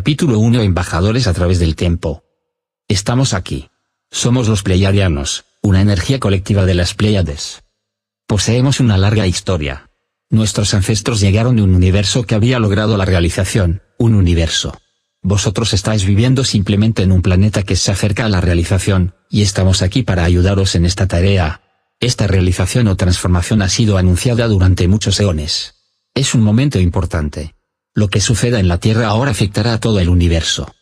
Capítulo 1 Embajadores a través del tiempo. Estamos aquí. Somos los Pleiadianos, una energía colectiva de las Pleiades. Poseemos una larga historia. Nuestros ancestros llegaron de un universo que había logrado la realización, un universo. Vosotros estáis viviendo simplemente en un planeta que se acerca a la realización, y estamos aquí para ayudaros en esta tarea. Esta realización o transformación ha sido anunciada durante muchos eones. Es un momento importante. Lo que suceda en la Tierra ahora afectará a todo el universo.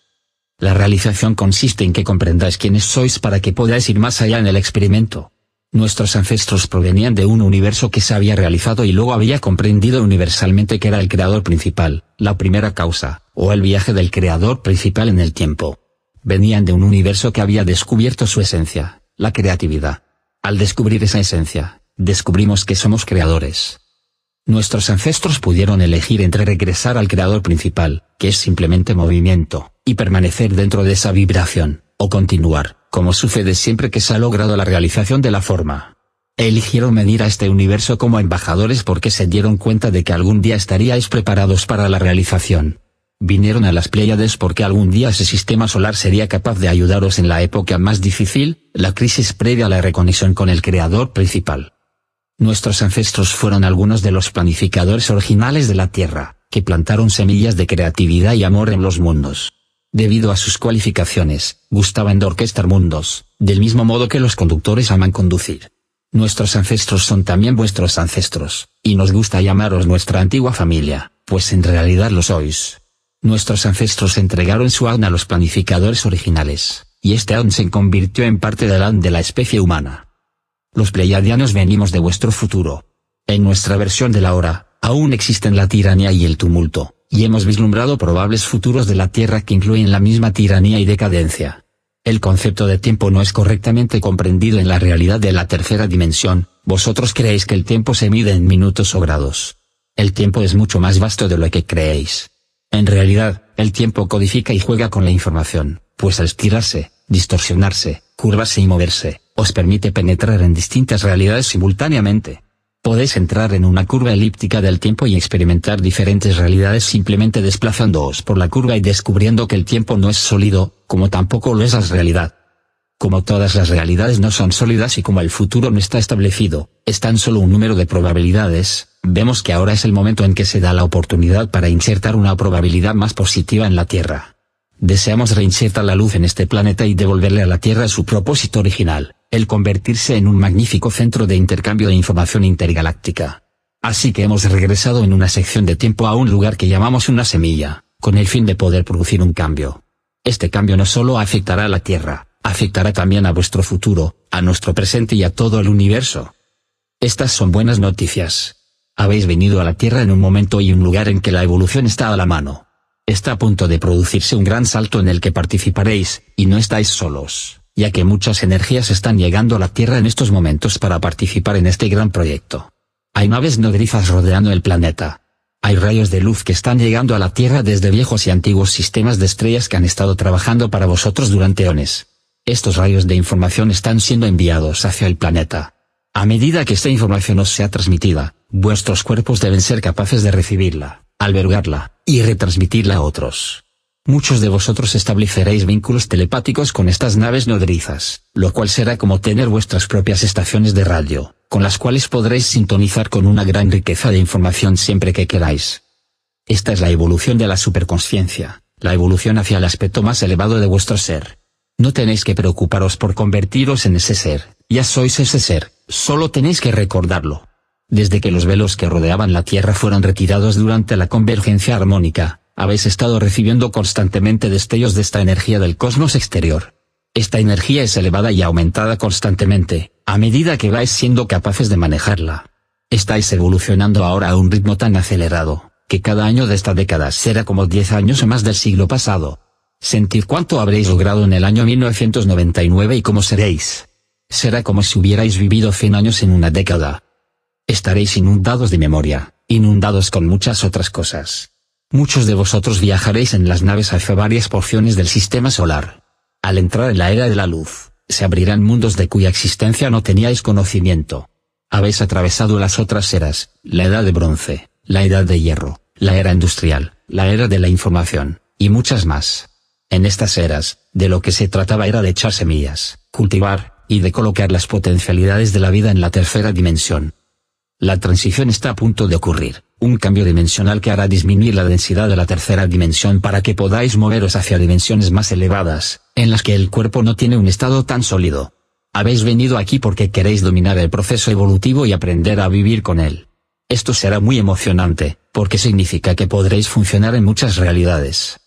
La realización consiste en que comprendáis quiénes sois para que podáis ir más allá en el experimento. Nuestros ancestros provenían de un universo que se había realizado y luego había comprendido universalmente que era el creador principal, la primera causa, o el viaje del creador principal en el tiempo. Venían de un universo que había descubierto su esencia, la creatividad. Al descubrir esa esencia, descubrimos que somos creadores. Nuestros ancestros pudieron elegir entre regresar al creador principal, que es simplemente movimiento, y permanecer dentro de esa vibración, o continuar, como sucede siempre que se ha logrado la realización de la forma. Eligieron venir a este universo como embajadores porque se dieron cuenta de que algún día estaríais preparados para la realización. Vinieron a las Pléyades porque algún día ese sistema solar sería capaz de ayudaros en la época más difícil, la crisis previa a la reconexión con el creador principal. Nuestros ancestros fueron algunos de los planificadores originales de la Tierra, que plantaron semillas de creatividad y amor en los mundos. Debido a sus cualificaciones, gustaban de orquestar mundos, del mismo modo que los conductores aman conducir. Nuestros ancestros son también vuestros ancestros, y nos gusta llamaros nuestra antigua familia, pues en realidad lo sois. Nuestros ancestros entregaron su alma a los planificadores originales, y este aún se convirtió en parte del alma de la especie humana. Los pleiadianos venimos de vuestro futuro. En nuestra versión de la hora, aún existen la tiranía y el tumulto, y hemos vislumbrado probables futuros de la Tierra que incluyen la misma tiranía y decadencia. El concepto de tiempo no es correctamente comprendido en la realidad de la tercera dimensión, vosotros creéis que el tiempo se mide en minutos o grados. El tiempo es mucho más vasto de lo que creéis. En realidad, el tiempo codifica y juega con la información, pues al estirarse, distorsionarse, curvarse y moverse, os permite penetrar en distintas realidades simultáneamente. Podéis entrar en una curva elíptica del tiempo y experimentar diferentes realidades simplemente desplazándoos por la curva y descubriendo que el tiempo no es sólido, como tampoco lo es la realidad. Como todas las realidades no son sólidas y como el futuro no está establecido, es tan solo un número de probabilidades, vemos que ahora es el momento en que se da la oportunidad para insertar una probabilidad más positiva en la Tierra. Deseamos reinsertar la luz en este planeta y devolverle a la Tierra su propósito original el convertirse en un magnífico centro de intercambio de información intergaláctica. Así que hemos regresado en una sección de tiempo a un lugar que llamamos una semilla, con el fin de poder producir un cambio. Este cambio no solo afectará a la Tierra, afectará también a vuestro futuro, a nuestro presente y a todo el universo. Estas son buenas noticias. Habéis venido a la Tierra en un momento y un lugar en que la evolución está a la mano. Está a punto de producirse un gran salto en el que participaréis, y no estáis solos ya que muchas energías están llegando a la Tierra en estos momentos para participar en este gran proyecto. Hay naves nodrizas rodeando el planeta. Hay rayos de luz que están llegando a la Tierra desde viejos y antiguos sistemas de estrellas que han estado trabajando para vosotros durante eones. Estos rayos de información están siendo enviados hacia el planeta. A medida que esta información os sea transmitida, vuestros cuerpos deben ser capaces de recibirla, albergarla, y retransmitirla a otros. Muchos de vosotros estableceréis vínculos telepáticos con estas naves nodrizas, lo cual será como tener vuestras propias estaciones de radio, con las cuales podréis sintonizar con una gran riqueza de información siempre que queráis. Esta es la evolución de la superconsciencia, la evolución hacia el aspecto más elevado de vuestro ser. No tenéis que preocuparos por convertiros en ese ser, ya sois ese ser, solo tenéis que recordarlo. Desde que los velos que rodeaban la Tierra fueron retirados durante la convergencia armónica, habéis estado recibiendo constantemente destellos de esta energía del cosmos exterior. Esta energía es elevada y aumentada constantemente, a medida que vais siendo capaces de manejarla. Estáis evolucionando ahora a un ritmo tan acelerado, que cada año de esta década será como 10 años o más del siglo pasado. Sentid cuánto habréis logrado en el año 1999 y cómo seréis. Será como si hubierais vivido 100 años en una década. Estaréis inundados de memoria, inundados con muchas otras cosas. Muchos de vosotros viajaréis en las naves hacia varias porciones del sistema solar. Al entrar en la era de la luz, se abrirán mundos de cuya existencia no teníais conocimiento. Habéis atravesado las otras eras, la edad de bronce, la edad de hierro, la era industrial, la era de la información, y muchas más. En estas eras, de lo que se trataba era de echar semillas, cultivar, y de colocar las potencialidades de la vida en la tercera dimensión. La transición está a punto de ocurrir, un cambio dimensional que hará disminuir la densidad de la tercera dimensión para que podáis moveros hacia dimensiones más elevadas, en las que el cuerpo no tiene un estado tan sólido. Habéis venido aquí porque queréis dominar el proceso evolutivo y aprender a vivir con él. Esto será muy emocionante, porque significa que podréis funcionar en muchas realidades.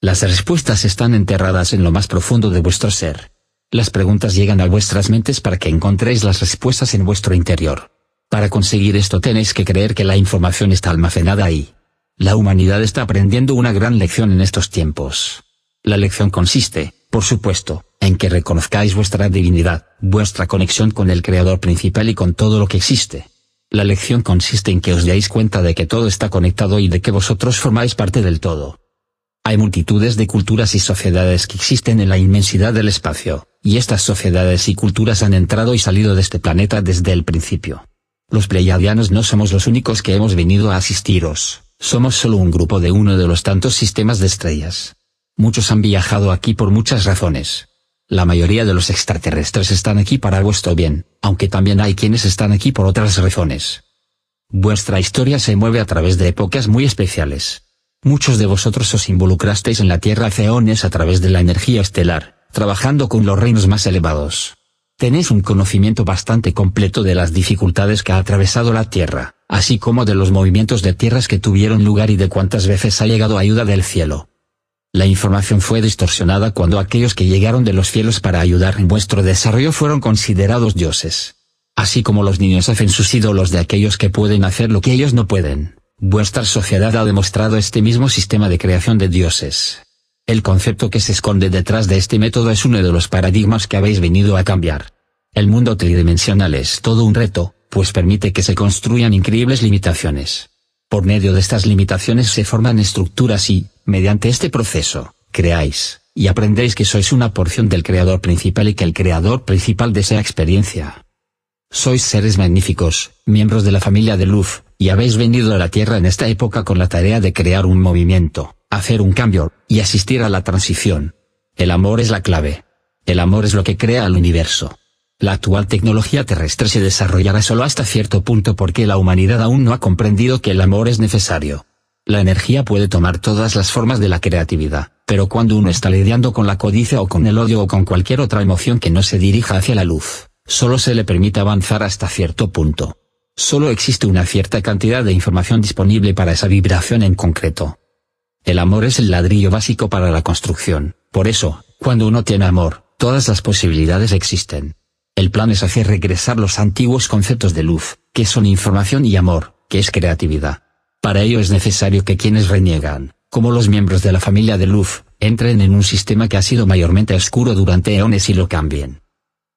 Las respuestas están enterradas en lo más profundo de vuestro ser. Las preguntas llegan a vuestras mentes para que encontréis las respuestas en vuestro interior. Para conseguir esto tenéis que creer que la información está almacenada ahí. La humanidad está aprendiendo una gran lección en estos tiempos. La lección consiste, por supuesto, en que reconozcáis vuestra divinidad, vuestra conexión con el Creador principal y con todo lo que existe. La lección consiste en que os deis cuenta de que todo está conectado y de que vosotros formáis parte del todo. Hay multitudes de culturas y sociedades que existen en la inmensidad del espacio, y estas sociedades y culturas han entrado y salido de este planeta desde el principio. Los pleiadianos no somos los únicos que hemos venido a asistiros, somos solo un grupo de uno de los tantos sistemas de estrellas. Muchos han viajado aquí por muchas razones. La mayoría de los extraterrestres están aquí para vuestro bien, aunque también hay quienes están aquí por otras razones. Vuestra historia se mueve a través de épocas muy especiales, Muchos de vosotros os involucrasteis en la Tierra hace a través de la energía estelar, trabajando con los reinos más elevados. Tenéis un conocimiento bastante completo de las dificultades que ha atravesado la Tierra, así como de los movimientos de tierras que tuvieron lugar y de cuántas veces ha llegado ayuda del cielo. La información fue distorsionada cuando aquellos que llegaron de los cielos para ayudar en vuestro desarrollo fueron considerados dioses. Así como los niños hacen sus ídolos de aquellos que pueden hacer lo que ellos no pueden. Vuestra sociedad ha demostrado este mismo sistema de creación de dioses. El concepto que se esconde detrás de este método es uno de los paradigmas que habéis venido a cambiar. El mundo tridimensional es todo un reto, pues permite que se construyan increíbles limitaciones. Por medio de estas limitaciones se forman estructuras y, mediante este proceso, creáis, y aprendéis que sois una porción del creador principal y que el creador principal desea experiencia. Sois seres magníficos, miembros de la familia de luz, y habéis venido a la Tierra en esta época con la tarea de crear un movimiento, hacer un cambio, y asistir a la transición. El amor es la clave. El amor es lo que crea al universo. La actual tecnología terrestre se desarrollará solo hasta cierto punto porque la humanidad aún no ha comprendido que el amor es necesario. La energía puede tomar todas las formas de la creatividad, pero cuando uno está lidiando con la codicia o con el odio o con cualquier otra emoción que no se dirija hacia la luz, solo se le permite avanzar hasta cierto punto. Solo existe una cierta cantidad de información disponible para esa vibración en concreto. El amor es el ladrillo básico para la construcción, por eso, cuando uno tiene amor, todas las posibilidades existen. El plan es hacer regresar los antiguos conceptos de luz, que son información y amor, que es creatividad. Para ello es necesario que quienes reniegan, como los miembros de la familia de luz, entren en un sistema que ha sido mayormente oscuro durante eones y lo cambien.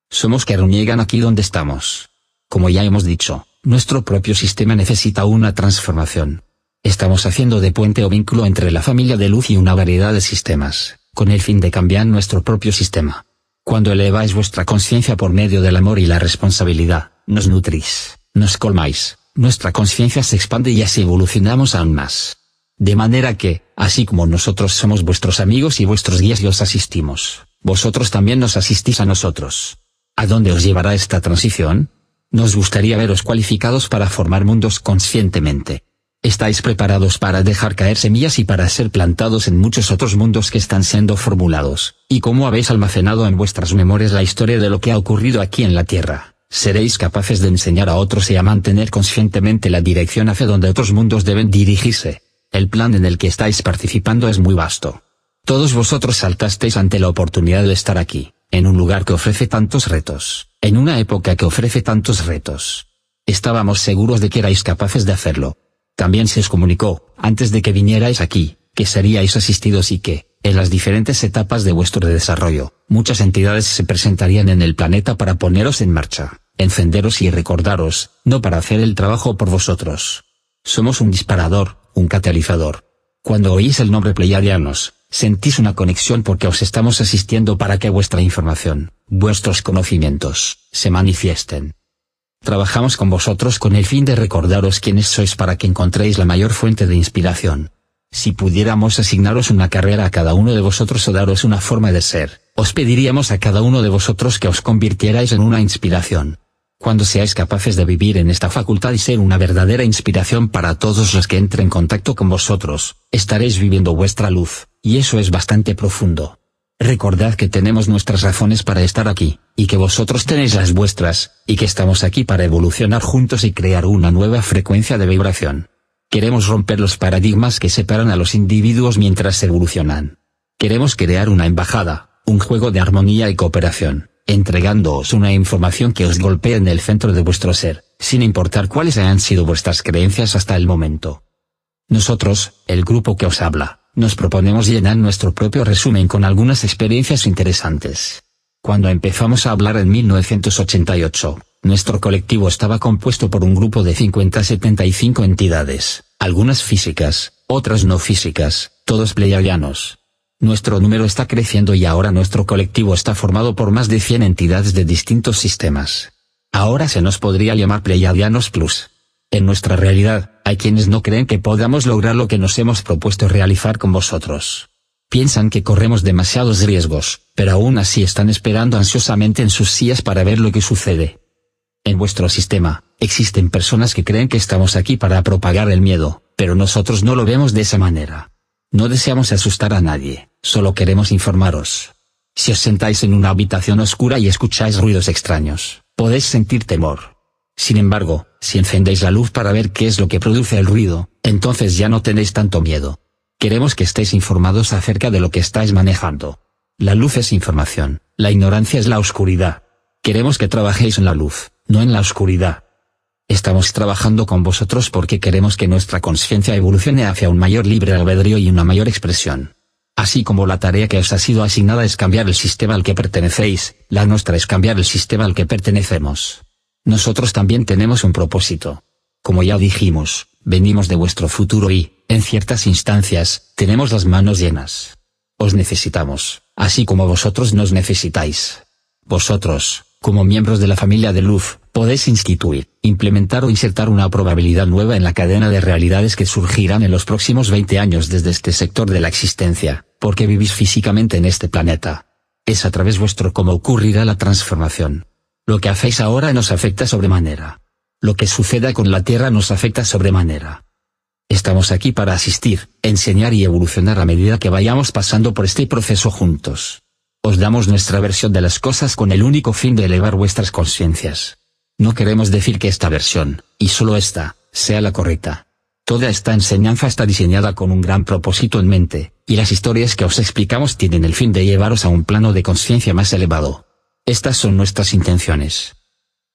Somos que reniegan aquí donde estamos. Como ya hemos dicho, nuestro propio sistema necesita una transformación. Estamos haciendo de puente o vínculo entre la familia de luz y una variedad de sistemas, con el fin de cambiar nuestro propio sistema. Cuando eleváis vuestra conciencia por medio del amor y la responsabilidad, nos nutrís, nos colmáis, nuestra conciencia se expande y así evolucionamos aún más. De manera que, así como nosotros somos vuestros amigos y vuestros guías y os asistimos, vosotros también nos asistís a nosotros. ¿A dónde os llevará esta transición? Nos gustaría veros cualificados para formar mundos conscientemente. Estáis preparados para dejar caer semillas y para ser plantados en muchos otros mundos que están siendo formulados, y como habéis almacenado en vuestras memorias la historia de lo que ha ocurrido aquí en la Tierra, seréis capaces de enseñar a otros y a mantener conscientemente la dirección hacia donde otros mundos deben dirigirse. El plan en el que estáis participando es muy vasto. Todos vosotros saltasteis ante la oportunidad de estar aquí, en un lugar que ofrece tantos retos en una época que ofrece tantos retos. Estábamos seguros de que erais capaces de hacerlo. También se os comunicó, antes de que vinierais aquí, que seríais asistidos y que, en las diferentes etapas de vuestro desarrollo, muchas entidades se presentarían en el planeta para poneros en marcha, encenderos y recordaros, no para hacer el trabajo por vosotros. Somos un disparador, un catalizador. Cuando oís el nombre Pleiadianos, sentís una conexión porque os estamos asistiendo para que vuestra información, vuestros conocimientos, se manifiesten. Trabajamos con vosotros con el fin de recordaros quiénes sois para que encontréis la mayor fuente de inspiración. Si pudiéramos asignaros una carrera a cada uno de vosotros o daros una forma de ser, os pediríamos a cada uno de vosotros que os convirtierais en una inspiración. Cuando seáis capaces de vivir en esta facultad y ser una verdadera inspiración para todos los que entren en contacto con vosotros, estaréis viviendo vuestra luz, y eso es bastante profundo. Recordad que tenemos nuestras razones para estar aquí, y que vosotros tenéis las vuestras, y que estamos aquí para evolucionar juntos y crear una nueva frecuencia de vibración. Queremos romper los paradigmas que separan a los individuos mientras evolucionan. Queremos crear una embajada, un juego de armonía y cooperación, entregándoos una información que os golpee en el centro de vuestro ser, sin importar cuáles hayan sido vuestras creencias hasta el momento. Nosotros, el grupo que os habla, nos proponemos llenar nuestro propio resumen con algunas experiencias interesantes. Cuando empezamos a hablar en 1988, nuestro colectivo estaba compuesto por un grupo de 50-75 entidades, algunas físicas, otras no físicas, todos pleiadianos. Nuestro número está creciendo y ahora nuestro colectivo está formado por más de 100 entidades de distintos sistemas. Ahora se nos podría llamar Pleiadianos Plus. En nuestra realidad, hay quienes no creen que podamos lograr lo que nos hemos propuesto realizar con vosotros. Piensan que corremos demasiados riesgos, pero aún así están esperando ansiosamente en sus sillas para ver lo que sucede. En vuestro sistema, existen personas que creen que estamos aquí para propagar el miedo, pero nosotros no lo vemos de esa manera. No deseamos asustar a nadie, solo queremos informaros. Si os sentáis en una habitación oscura y escucháis ruidos extraños, podéis sentir temor. Sin embargo, si encendéis la luz para ver qué es lo que produce el ruido, entonces ya no tenéis tanto miedo. Queremos que estéis informados acerca de lo que estáis manejando. La luz es información, la ignorancia es la oscuridad. Queremos que trabajéis en la luz, no en la oscuridad. Estamos trabajando con vosotros porque queremos que nuestra conciencia evolucione hacia un mayor libre albedrío y una mayor expresión. Así como la tarea que os ha sido asignada es cambiar el sistema al que pertenecéis, la nuestra es cambiar el sistema al que pertenecemos. Nosotros también tenemos un propósito. Como ya dijimos, venimos de vuestro futuro y, en ciertas instancias, tenemos las manos llenas. Os necesitamos, así como vosotros nos necesitáis. Vosotros, como miembros de la familia de luz, podéis instituir, implementar o insertar una probabilidad nueva en la cadena de realidades que surgirán en los próximos 20 años desde este sector de la existencia, porque vivís físicamente en este planeta. Es a través vuestro como ocurrirá la transformación. Lo que hacéis ahora nos afecta sobremanera. Lo que suceda con la Tierra nos afecta sobremanera. Estamos aquí para asistir, enseñar y evolucionar a medida que vayamos pasando por este proceso juntos. Os damos nuestra versión de las cosas con el único fin de elevar vuestras conciencias. No queremos decir que esta versión, y solo esta, sea la correcta. Toda esta enseñanza está diseñada con un gran propósito en mente, y las historias que os explicamos tienen el fin de llevaros a un plano de conciencia más elevado. Estas son nuestras intenciones.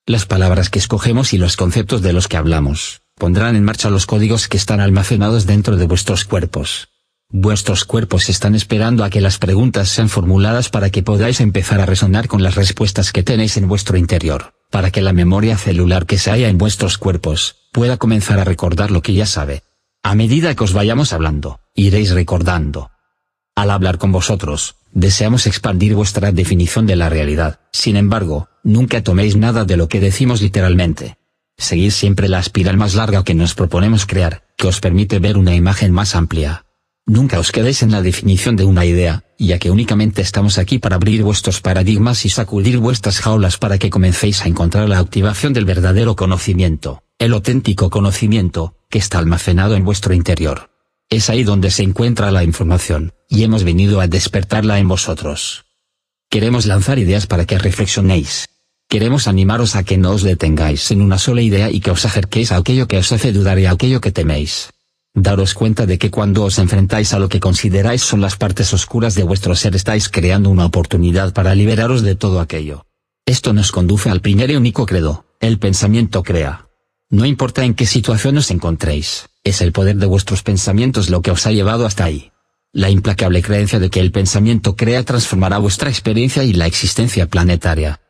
Las palabras que escogemos y los conceptos de los que hablamos, pondrán en marcha los códigos que están almacenados dentro de vuestros cuerpos. Vuestros cuerpos están esperando a que las preguntas sean formuladas para que podáis empezar a resonar con las respuestas que tenéis en vuestro interior, para que la memoria celular que se halla en vuestros cuerpos, pueda comenzar a recordar lo que ya sabe. A medida que os vayamos hablando, iréis recordando. Al hablar con vosotros, deseamos expandir vuestra definición de la realidad, sin embargo, nunca toméis nada de lo que decimos literalmente. Seguid siempre la espiral más larga que nos proponemos crear, que os permite ver una imagen más amplia, Nunca os quedéis en la definición de una idea, ya que únicamente estamos aquí para abrir vuestros paradigmas y sacudir vuestras jaulas para que comencéis a encontrar la activación del verdadero conocimiento, el auténtico conocimiento, que está almacenado en vuestro interior. Es ahí donde se encuentra la información, y hemos venido a despertarla en vosotros. Queremos lanzar ideas para que reflexionéis. Queremos animaros a que no os detengáis en una sola idea y que os acerquéis a aquello que os hace dudar y a aquello que teméis. Daros cuenta de que cuando os enfrentáis a lo que consideráis son las partes oscuras de vuestro ser estáis creando una oportunidad para liberaros de todo aquello. Esto nos conduce al primer y único credo, el pensamiento crea. No importa en qué situación os encontréis, es el poder de vuestros pensamientos lo que os ha llevado hasta ahí. La implacable creencia de que el pensamiento crea transformará vuestra experiencia y la existencia planetaria.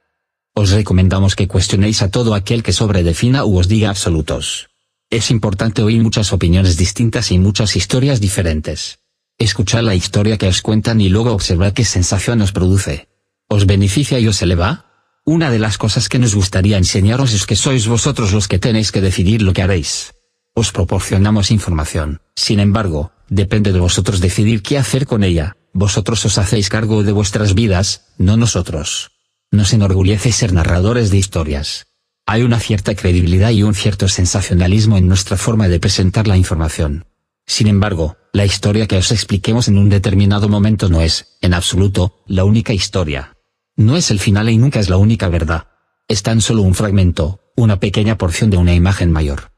Os recomendamos que cuestionéis a todo aquel que sobredefina u os diga absolutos. Es importante oír muchas opiniones distintas y muchas historias diferentes. Escuchar la historia que os cuentan y luego observar qué sensación os produce. ¿Os beneficia y os eleva? Una de las cosas que nos gustaría enseñaros es que sois vosotros los que tenéis que decidir lo que haréis. Os proporcionamos información, sin embargo, depende de vosotros decidir qué hacer con ella, vosotros os hacéis cargo de vuestras vidas, no nosotros. Nos enorgullece ser narradores de historias. Hay una cierta credibilidad y un cierto sensacionalismo en nuestra forma de presentar la información. Sin embargo, la historia que os expliquemos en un determinado momento no es, en absoluto, la única historia. No es el final y nunca es la única verdad. Es tan solo un fragmento, una pequeña porción de una imagen mayor.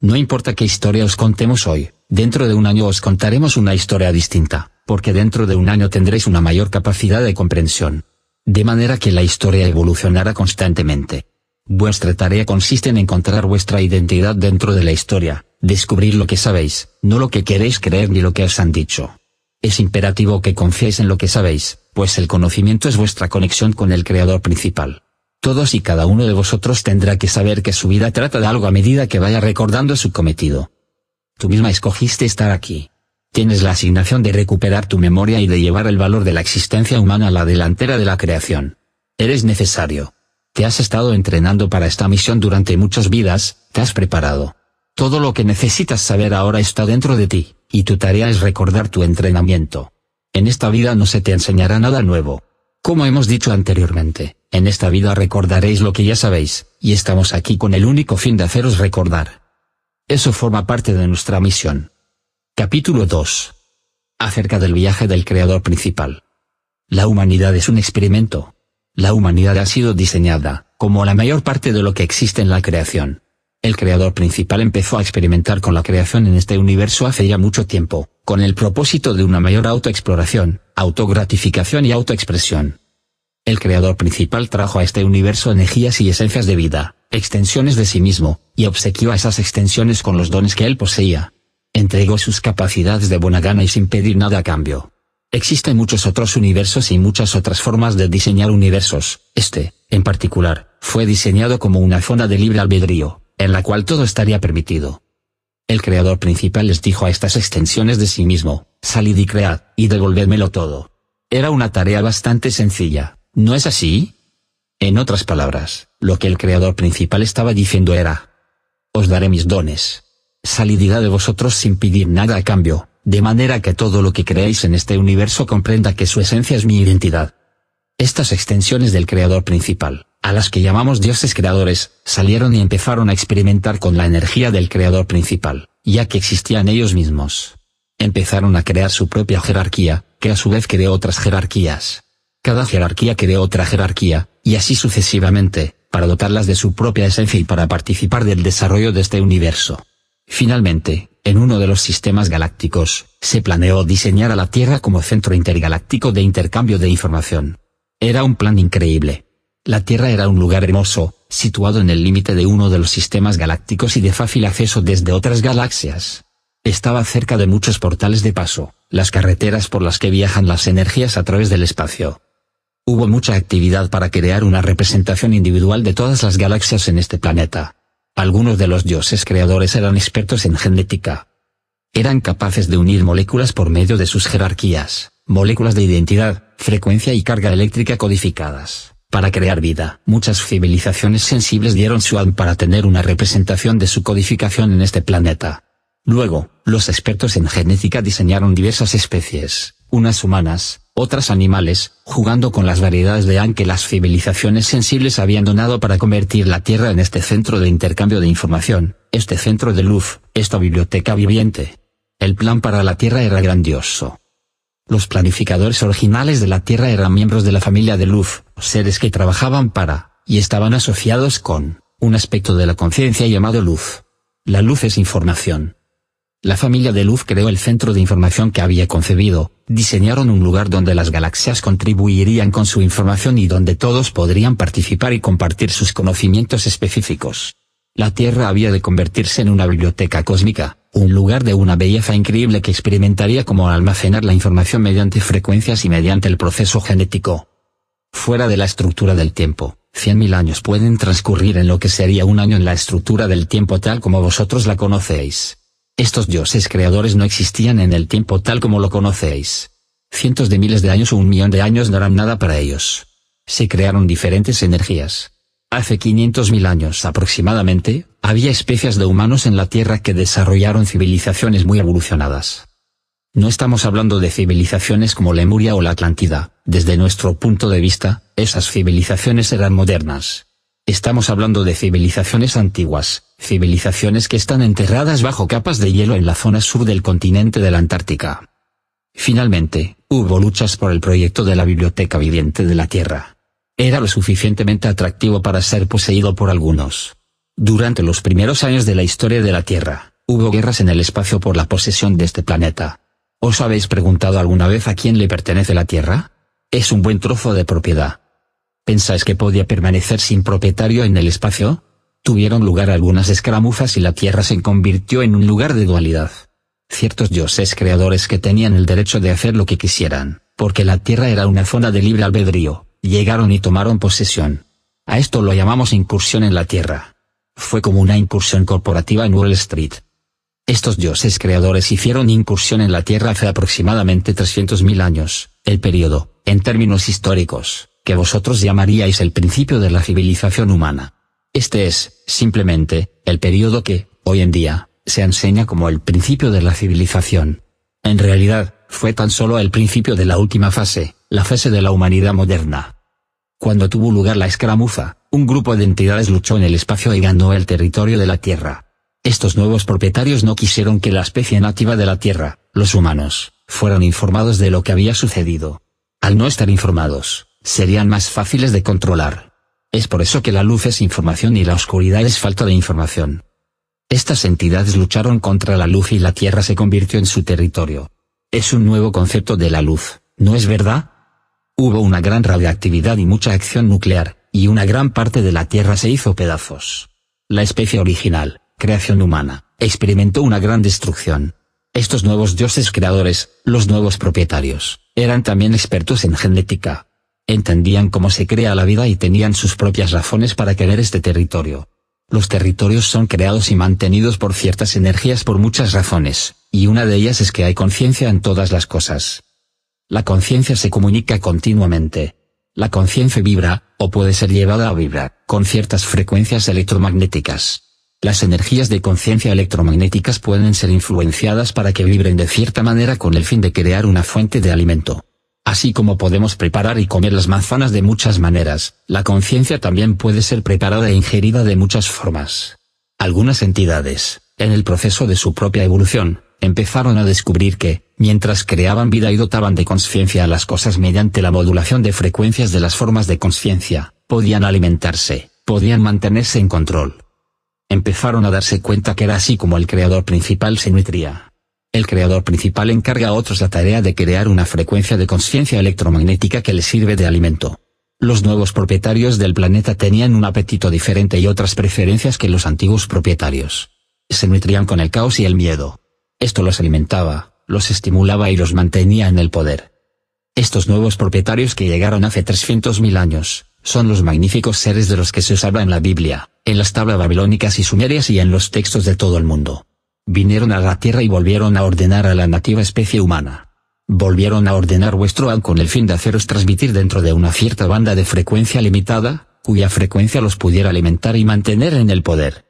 No importa qué historia os contemos hoy, dentro de un año os contaremos una historia distinta, porque dentro de un año tendréis una mayor capacidad de comprensión. De manera que la historia evolucionará constantemente. Vuestra tarea consiste en encontrar vuestra identidad dentro de la historia, descubrir lo que sabéis, no lo que queréis creer ni lo que os han dicho. Es imperativo que confiéis en lo que sabéis, pues el conocimiento es vuestra conexión con el Creador principal. Todos y cada uno de vosotros tendrá que saber que su vida trata de algo a medida que vaya recordando su cometido. Tú misma escogiste estar aquí. Tienes la asignación de recuperar tu memoria y de llevar el valor de la existencia humana a la delantera de la creación. Eres necesario. Te has estado entrenando para esta misión durante muchas vidas, te has preparado. Todo lo que necesitas saber ahora está dentro de ti, y tu tarea es recordar tu entrenamiento. En esta vida no se te enseñará nada nuevo. Como hemos dicho anteriormente, en esta vida recordaréis lo que ya sabéis, y estamos aquí con el único fin de haceros recordar. Eso forma parte de nuestra misión. Capítulo 2. Acerca del viaje del creador principal. La humanidad es un experimento. La humanidad ha sido diseñada, como la mayor parte de lo que existe en la creación, el creador principal empezó a experimentar con la creación en este universo hace ya mucho tiempo, con el propósito de una mayor autoexploración, autogratificación y autoexpresión. El creador principal trajo a este universo energías y esencias de vida, extensiones de sí mismo, y obsequió a esas extensiones con los dones que él poseía. Entregó sus capacidades de buena gana y sin pedir nada a cambio. Existen muchos otros universos y muchas otras formas de diseñar universos, este, en particular, fue diseñado como una zona de libre albedrío, en la cual todo estaría permitido. El creador principal les dijo a estas extensiones de sí mismo, salid y cread, y devolvedmelo todo. Era una tarea bastante sencilla, ¿no es así? En otras palabras, lo que el creador principal estaba diciendo era, os daré mis dones. Salid de vosotros sin pedir nada a cambio, de manera que todo lo que creéis en este universo comprenda que su esencia es mi identidad. Estas extensiones del creador principal, a las que llamamos dioses creadores, salieron y empezaron a experimentar con la energía del creador principal, ya que existían ellos mismos. Empezaron a crear su propia jerarquía, que a su vez creó otras jerarquías. Cada jerarquía creó otra jerarquía, y así sucesivamente, para dotarlas de su propia esencia y para participar del desarrollo de este universo. Finalmente, en uno de los sistemas galácticos, se planeó diseñar a la Tierra como centro intergaláctico de intercambio de información. Era un plan increíble, la Tierra era un lugar hermoso, situado en el límite de uno de los sistemas galácticos y de fácil acceso desde otras galaxias. Estaba cerca de muchos portales de paso, las carreteras por las que viajan las energías a través del espacio. Hubo mucha actividad para crear una representación individual de todas las galaxias en este planeta. Algunos de los dioses creadores eran expertos en genética. Eran capaces de unir moléculas por medio de sus jerarquías, moléculas de identidad, frecuencia y carga eléctrica codificadas para crear vida. Muchas civilizaciones sensibles dieron su alma para tener una representación de su codificación en este planeta. Luego, los expertos en genética diseñaron diversas especies, unas humanas, otras animales, jugando con las variedades de AN que las civilizaciones sensibles habían donado para convertir la Tierra en este centro de intercambio de información, este centro de luz, esta biblioteca viviente. El plan para la Tierra era grandioso. Los planificadores originales de la Tierra eran miembros de la familia de Luz, seres que trabajaban para, y estaban asociados con, un aspecto de la conciencia llamado luz. La luz es información. La familia de Luz creó el centro de información que había concebido, diseñaron un lugar donde las galaxias contribuirían con su información y donde todos podrían participar y compartir sus conocimientos específicos. La Tierra había de convertirse en una biblioteca cósmica, un lugar de una belleza increíble que experimentaría como almacenar la información mediante frecuencias y mediante el proceso genético. Fuera de la estructura del tiempo, cien mil años pueden transcurrir en lo que sería un año en la estructura del tiempo tal como vosotros la conocéis. Estos dioses creadores no existían en el tiempo tal como lo conocéis. Cientos de miles de años o un millón de años no eran nada para ellos. Se crearon diferentes energías, Hace 500.000 años aproximadamente, había especies de humanos en la Tierra que desarrollaron civilizaciones muy evolucionadas. No estamos hablando de civilizaciones como Lemuria o la Atlántida, desde nuestro punto de vista, esas civilizaciones eran modernas. Estamos hablando de civilizaciones antiguas, civilizaciones que están enterradas bajo capas de hielo en la zona sur del continente de la Antártica. Finalmente, hubo luchas por el proyecto de la Biblioteca Viviente de la Tierra. Era lo suficientemente atractivo para ser poseído por algunos. Durante los primeros años de la historia de la Tierra, hubo guerras en el espacio por la posesión de este planeta. ¿Os habéis preguntado alguna vez a quién le pertenece la Tierra? Es un buen trozo de propiedad. ¿Pensáis que podía permanecer sin propietario en el espacio? Tuvieron lugar algunas escaramuzas y la Tierra se convirtió en un lugar de dualidad. Ciertos dioses creadores que tenían el derecho de hacer lo que quisieran, porque la Tierra era una zona de libre albedrío, llegaron y tomaron posesión. A esto lo llamamos incursión en la Tierra. Fue como una incursión corporativa en Wall Street. Estos dioses creadores hicieron incursión en la Tierra hace aproximadamente 300.000 años, el periodo, en términos históricos, que vosotros llamaríais el principio de la civilización humana. Este es, simplemente, el periodo que, hoy en día, se enseña como el principio de la civilización. En realidad, fue tan solo el principio de la última fase, la fase de la humanidad moderna. Cuando tuvo lugar la escaramuza, un grupo de entidades luchó en el espacio y ganó el territorio de la Tierra. Estos nuevos propietarios no quisieron que la especie nativa de la Tierra, los humanos, fueran informados de lo que había sucedido. Al no estar informados, serían más fáciles de controlar. Es por eso que la luz es información y la oscuridad es falta de información. Estas entidades lucharon contra la luz y la Tierra se convirtió en su territorio. Es un nuevo concepto de la luz, ¿no es verdad? Hubo una gran radioactividad y mucha acción nuclear, y una gran parte de la Tierra se hizo pedazos. La especie original, creación humana, experimentó una gran destrucción. Estos nuevos dioses creadores, los nuevos propietarios, eran también expertos en genética. Entendían cómo se crea la vida y tenían sus propias razones para querer este territorio. Los territorios son creados y mantenidos por ciertas energías por muchas razones, y una de ellas es que hay conciencia en todas las cosas. La conciencia se comunica continuamente. La conciencia vibra, o puede ser llevada a vibrar, con ciertas frecuencias electromagnéticas. Las energías de conciencia electromagnéticas pueden ser influenciadas para que vibren de cierta manera con el fin de crear una fuente de alimento. Así como podemos preparar y comer las manzanas de muchas maneras, la conciencia también puede ser preparada e ingerida de muchas formas. Algunas entidades, en el proceso de su propia evolución, empezaron a descubrir que, mientras creaban vida y dotaban de conciencia a las cosas mediante la modulación de frecuencias de las formas de conciencia, podían alimentarse, podían mantenerse en control, empezaron a darse cuenta que era así como el creador principal se nutría. El creador principal encarga a otros la tarea de crear una frecuencia de conciencia electromagnética que les sirve de alimento. Los nuevos propietarios del planeta tenían un apetito diferente y otras preferencias que los antiguos propietarios. Se nutrían con el caos y el miedo. Esto los alimentaba, los estimulaba y los mantenía en el poder. Estos nuevos propietarios que llegaron hace 300.000 años, son los magníficos seres de los que se os habla en la Biblia, en las tablas babilónicas y sumerias y en los textos de todo el mundo. Vinieron a la tierra y volvieron a ordenar a la nativa especie humana. Volvieron a ordenar vuestro an con el fin de haceros transmitir dentro de una cierta banda de frecuencia limitada, cuya frecuencia los pudiera alimentar y mantener en el poder.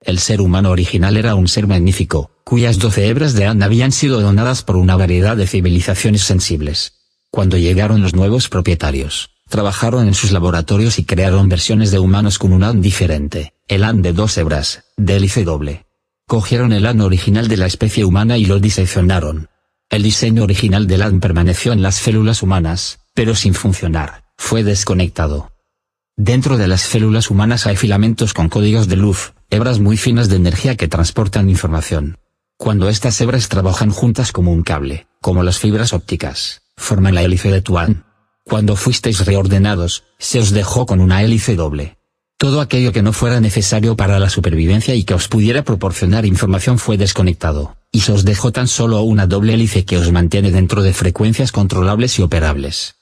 El ser humano original era un ser magnífico, cuyas doce hebras de An habían sido donadas por una variedad de civilizaciones sensibles. Cuando llegaron los nuevos propietarios, Trabajaron en sus laboratorios y crearon versiones de humanos con un AN diferente, el AN de dos hebras, de hélice doble. Cogieron el AN original de la especie humana y lo diseccionaron. El diseño original del AN permaneció en las células humanas, pero sin funcionar, fue desconectado. Dentro de las células humanas hay filamentos con códigos de luz, hebras muy finas de energía que transportan información. Cuando estas hebras trabajan juntas como un cable, como las fibras ópticas, forman la hélice de tu AN. Cuando fuisteis reordenados, se os dejó con una hélice doble. Todo aquello que no fuera necesario para la supervivencia y que os pudiera proporcionar información fue desconectado, y se os dejó tan solo una doble hélice que os mantiene dentro de frecuencias controlables y operables.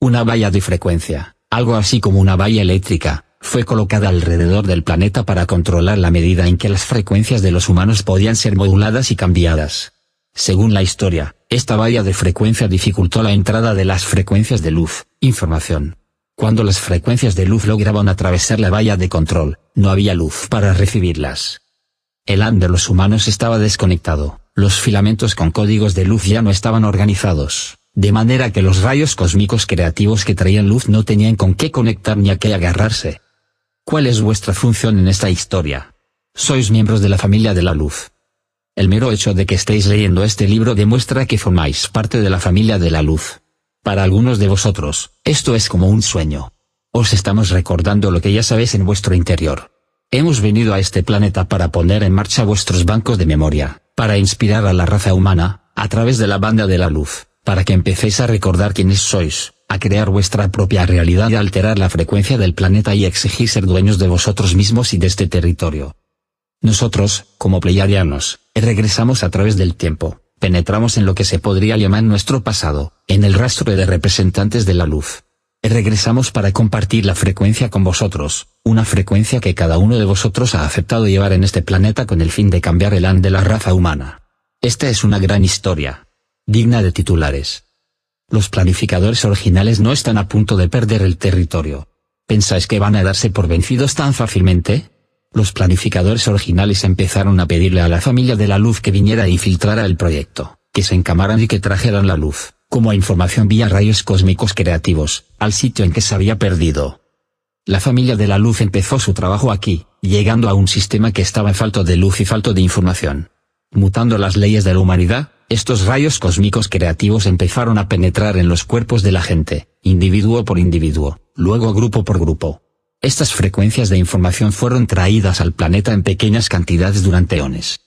Una valla de frecuencia, algo así como una valla eléctrica, fue colocada alrededor del planeta para controlar la medida en que las frecuencias de los humanos podían ser moduladas y cambiadas. Según la historia, esta valla de frecuencia dificultó la entrada de las frecuencias de luz, información. Cuando las frecuencias de luz lograban atravesar la valla de control, no había luz para recibirlas. El AN de los humanos estaba desconectado, los filamentos con códigos de luz ya no estaban organizados, de manera que los rayos cósmicos creativos que traían luz no tenían con qué conectar ni a qué agarrarse. ¿Cuál es vuestra función en esta historia? Sois miembros de la familia de la luz. El mero hecho de que estéis leyendo este libro demuestra que formáis parte de la familia de la luz. Para algunos de vosotros, esto es como un sueño. Os estamos recordando lo que ya sabéis en vuestro interior. Hemos venido a este planeta para poner en marcha vuestros bancos de memoria, para inspirar a la raza humana, a través de la banda de la luz, para que empecéis a recordar quiénes sois, a crear vuestra propia realidad y alterar la frecuencia del planeta y exigir ser dueños de vosotros mismos y de este territorio. Nosotros, como pleiadianos, regresamos a través del tiempo, penetramos en lo que se podría llamar nuestro pasado, en el rastro de representantes de la luz, regresamos para compartir la frecuencia con vosotros, una frecuencia que cada uno de vosotros ha aceptado llevar en este planeta con el fin de cambiar el an de la raza humana. Esta es una gran historia. Digna de titulares. Los planificadores originales no están a punto de perder el territorio. ¿Pensáis que van a darse por vencidos tan fácilmente? Los planificadores originales empezaron a pedirle a la familia de la luz que viniera y filtrara el proyecto, que se encamaran y que trajeran la luz como información vía rayos cósmicos creativos, al sitio en que se había perdido. La familia de la luz empezó su trabajo aquí, llegando a un sistema que estaba falto de luz y falto de información. Mutando las leyes de la humanidad, estos rayos cósmicos creativos empezaron a penetrar en los cuerpos de la gente, individuo por individuo, luego grupo por grupo. Estas frecuencias de información fueron traídas al planeta en pequeñas cantidades durante eones.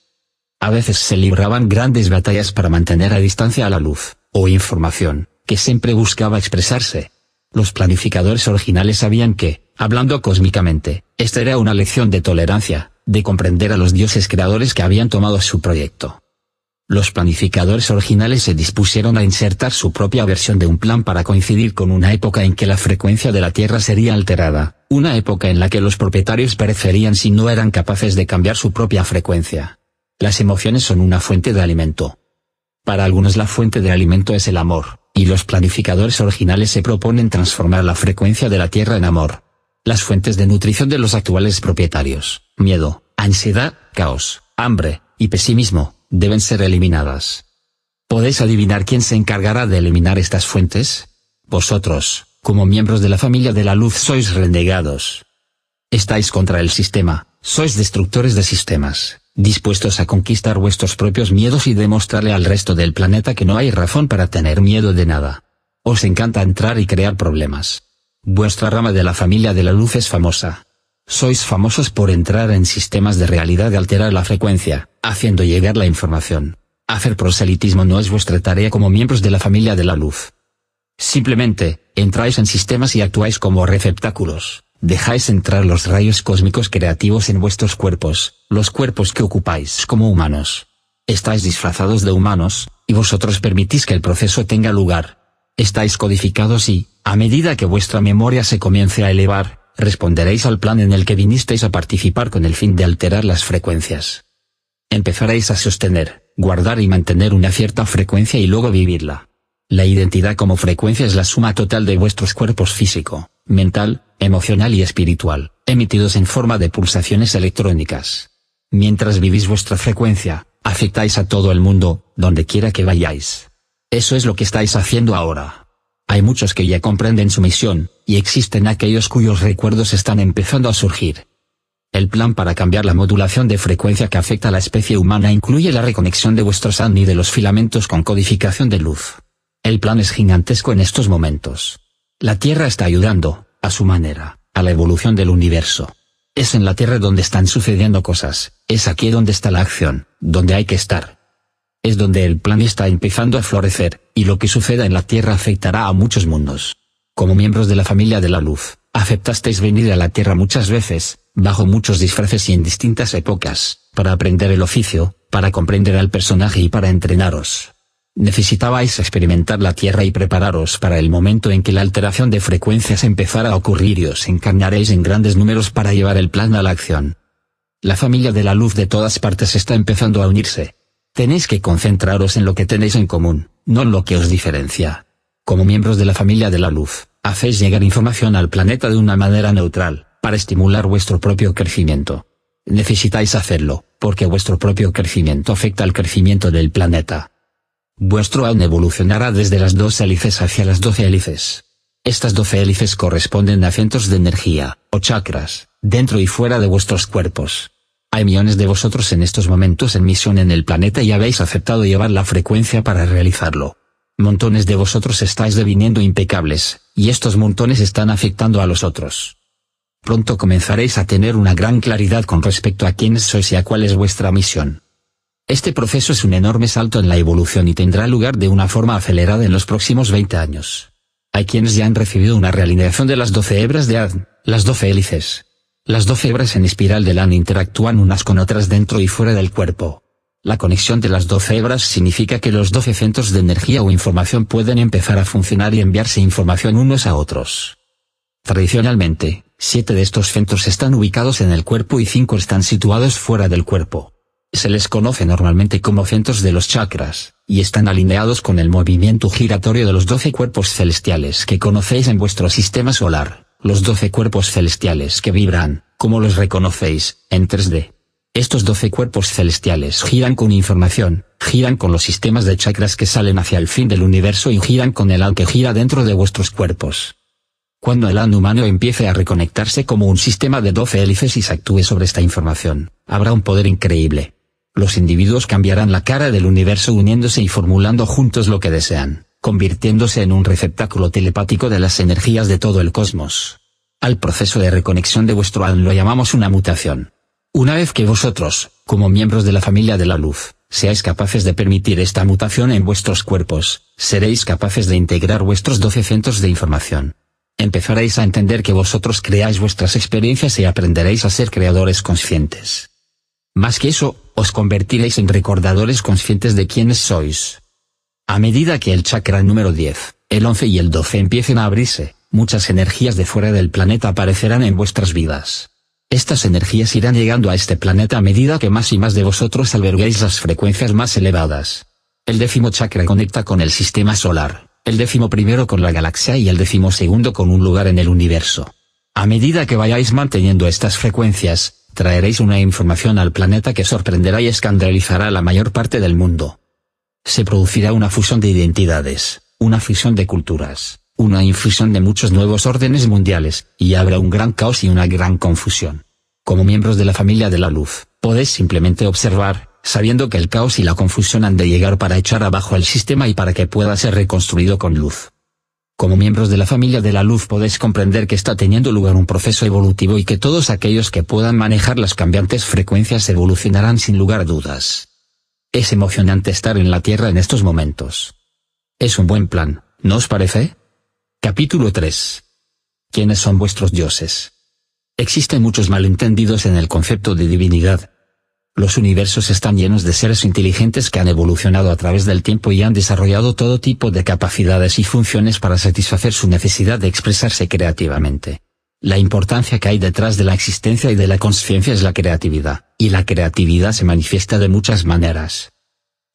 A veces se libraban grandes batallas para mantener a distancia a la luz, o información, que siempre buscaba expresarse. Los planificadores originales sabían que, hablando cósmicamente, esta era una lección de tolerancia, de comprender a los dioses creadores que habían tomado su proyecto. Los planificadores originales se dispusieron a insertar su propia versión de un plan para coincidir con una época en que la frecuencia de la Tierra sería alterada, una época en la que los propietarios perecerían si no eran capaces de cambiar su propia frecuencia. Las emociones son una fuente de alimento, para algunos la fuente de alimento es el amor, y los planificadores originales se proponen transformar la frecuencia de la Tierra en amor. Las fuentes de nutrición de los actuales propietarios, miedo, ansiedad, caos, hambre, y pesimismo, deben ser eliminadas. ¿Podéis adivinar quién se encargará de eliminar estas fuentes? Vosotros, como miembros de la familia de la luz sois renegados. Estáis contra el sistema, sois destructores de sistemas dispuestos a conquistar vuestros propios miedos y demostrarle al resto del planeta que no hay razón para tener miedo de nada. Os encanta entrar y crear problemas. Vuestra rama de la familia de la luz es famosa. Sois famosos por entrar en sistemas de realidad y alterar la frecuencia, haciendo llegar la información. Hacer proselitismo no es vuestra tarea como miembros de la familia de la luz. Simplemente, entráis en sistemas y actuáis como receptáculos. Dejáis entrar los rayos cósmicos creativos en vuestros cuerpos, los cuerpos que ocupáis como humanos. Estáis disfrazados de humanos, y vosotros permitís que el proceso tenga lugar. Estáis codificados y, a medida que vuestra memoria se comience a elevar, responderéis al plan en el que vinisteis a participar con el fin de alterar las frecuencias. Empezaréis a sostener, guardar y mantener una cierta frecuencia y luego vivirla. La identidad como frecuencia es la suma total de vuestros cuerpos físico, mental, emocional y espiritual, emitidos en forma de pulsaciones electrónicas. Mientras vivís vuestra frecuencia, afectáis a todo el mundo, donde quiera que vayáis. Eso es lo que estáis haciendo ahora. Hay muchos que ya comprenden su misión, y existen aquellos cuyos recuerdos están empezando a surgir. El plan para cambiar la modulación de frecuencia que afecta a la especie humana incluye la reconexión de vuestros AN y de los filamentos con codificación de luz. El plan es gigantesco en estos momentos. La Tierra está ayudando, a su manera, a la evolución del universo. Es en la Tierra donde están sucediendo cosas, es aquí donde está la acción, donde hay que estar. Es donde el plan está empezando a florecer, y lo que suceda en la Tierra afectará a muchos mundos. Como miembros de la familia de la luz, aceptasteis venir a la Tierra muchas veces, bajo muchos disfraces y en distintas épocas, para aprender el oficio, para comprender al personaje y para entrenaros. Necesitabais experimentar la Tierra y prepararos para el momento en que la alteración de frecuencias empezara a ocurrir y os encarnaréis en grandes números para llevar el plan a la acción. La familia de la luz de todas partes está empezando a unirse. Tenéis que concentraros en lo que tenéis en común, no en lo que os diferencia. Como miembros de la familia de la luz, hacéis llegar información al planeta de una manera neutral, para estimular vuestro propio crecimiento. Necesitáis hacerlo, porque vuestro propio crecimiento afecta al crecimiento del planeta. Vuestro AUN evolucionará desde las dos hélices hacia las doce hélices. Estas doce hélices corresponden a centros de energía, o chakras, dentro y fuera de vuestros cuerpos. Hay millones de vosotros en estos momentos en misión en el planeta y habéis aceptado llevar la frecuencia para realizarlo. Montones de vosotros estáis deviniendo impecables, y estos montones están afectando a los otros pronto comenzaréis a tener una gran claridad con respecto a quiénes sois y a cuál es vuestra misión. Este proceso es un enorme salto en la evolución y tendrá lugar de una forma acelerada en los próximos 20 años. Hay quienes ya han recibido una realineación de las 12 hebras de ADN, las 12 hélices. Las 12 hebras en espiral de LAN interactúan unas con otras dentro y fuera del cuerpo. La conexión de las 12 hebras significa que los 12 centros de energía o información pueden empezar a funcionar y enviarse información unos a otros. Tradicionalmente, Siete de estos centros están ubicados en el cuerpo y cinco están situados fuera del cuerpo. Se les conoce normalmente como centros de los chakras, y están alineados con el movimiento giratorio de los doce cuerpos celestiales que conocéis en vuestro sistema solar, los doce cuerpos celestiales que vibran, como los reconocéis, en 3D. Estos doce cuerpos celestiales giran con información, giran con los sistemas de chakras que salen hacia el fin del universo y giran con el al que gira dentro de vuestros cuerpos. Cuando el AN humano empiece a reconectarse como un sistema de 12 hélices y se actúe sobre esta información, habrá un poder increíble. Los individuos cambiarán la cara del universo uniéndose y formulando juntos lo que desean, convirtiéndose en un receptáculo telepático de las energías de todo el cosmos. Al proceso de reconexión de vuestro AN lo llamamos una mutación. Una vez que vosotros, como miembros de la familia de la luz, seáis capaces de permitir esta mutación en vuestros cuerpos, seréis capaces de integrar vuestros 12 centros de información, empezaréis a entender que vosotros creáis vuestras experiencias y aprenderéis a ser creadores conscientes. Más que eso, os convertiréis en recordadores conscientes de quiénes sois. A medida que el chakra número 10, el 11 y el 12 empiecen a abrirse, muchas energías de fuera del planeta aparecerán en vuestras vidas. Estas energías irán llegando a este planeta a medida que más y más de vosotros alberguéis las frecuencias más elevadas. El décimo chakra conecta con el sistema solar el décimo primero con la galaxia y el décimo segundo con un lugar en el universo. A medida que vayáis manteniendo estas frecuencias, traeréis una información al planeta que sorprenderá y escandalizará a la mayor parte del mundo. Se producirá una fusión de identidades, una fusión de culturas, una infusión de muchos nuevos órdenes mundiales, y habrá un gran caos y una gran confusión. Como miembros de la familia de la luz, podéis simplemente observar, sabiendo que el caos y la confusión han de llegar para echar abajo el sistema y para que pueda ser reconstruido con luz. Como miembros de la familia de la luz podéis comprender que está teniendo lugar un proceso evolutivo y que todos aquellos que puedan manejar las cambiantes frecuencias evolucionarán sin lugar a dudas. Es emocionante estar en la Tierra en estos momentos. Es un buen plan, ¿no os parece? Capítulo 3. ¿Quiénes son vuestros dioses? Existen muchos malentendidos en el concepto de divinidad, los universos están llenos de seres inteligentes que han evolucionado a través del tiempo y han desarrollado todo tipo de capacidades y funciones para satisfacer su necesidad de expresarse creativamente. La importancia que hay detrás de la existencia y de la conciencia es la creatividad, y la creatividad se manifiesta de muchas maneras.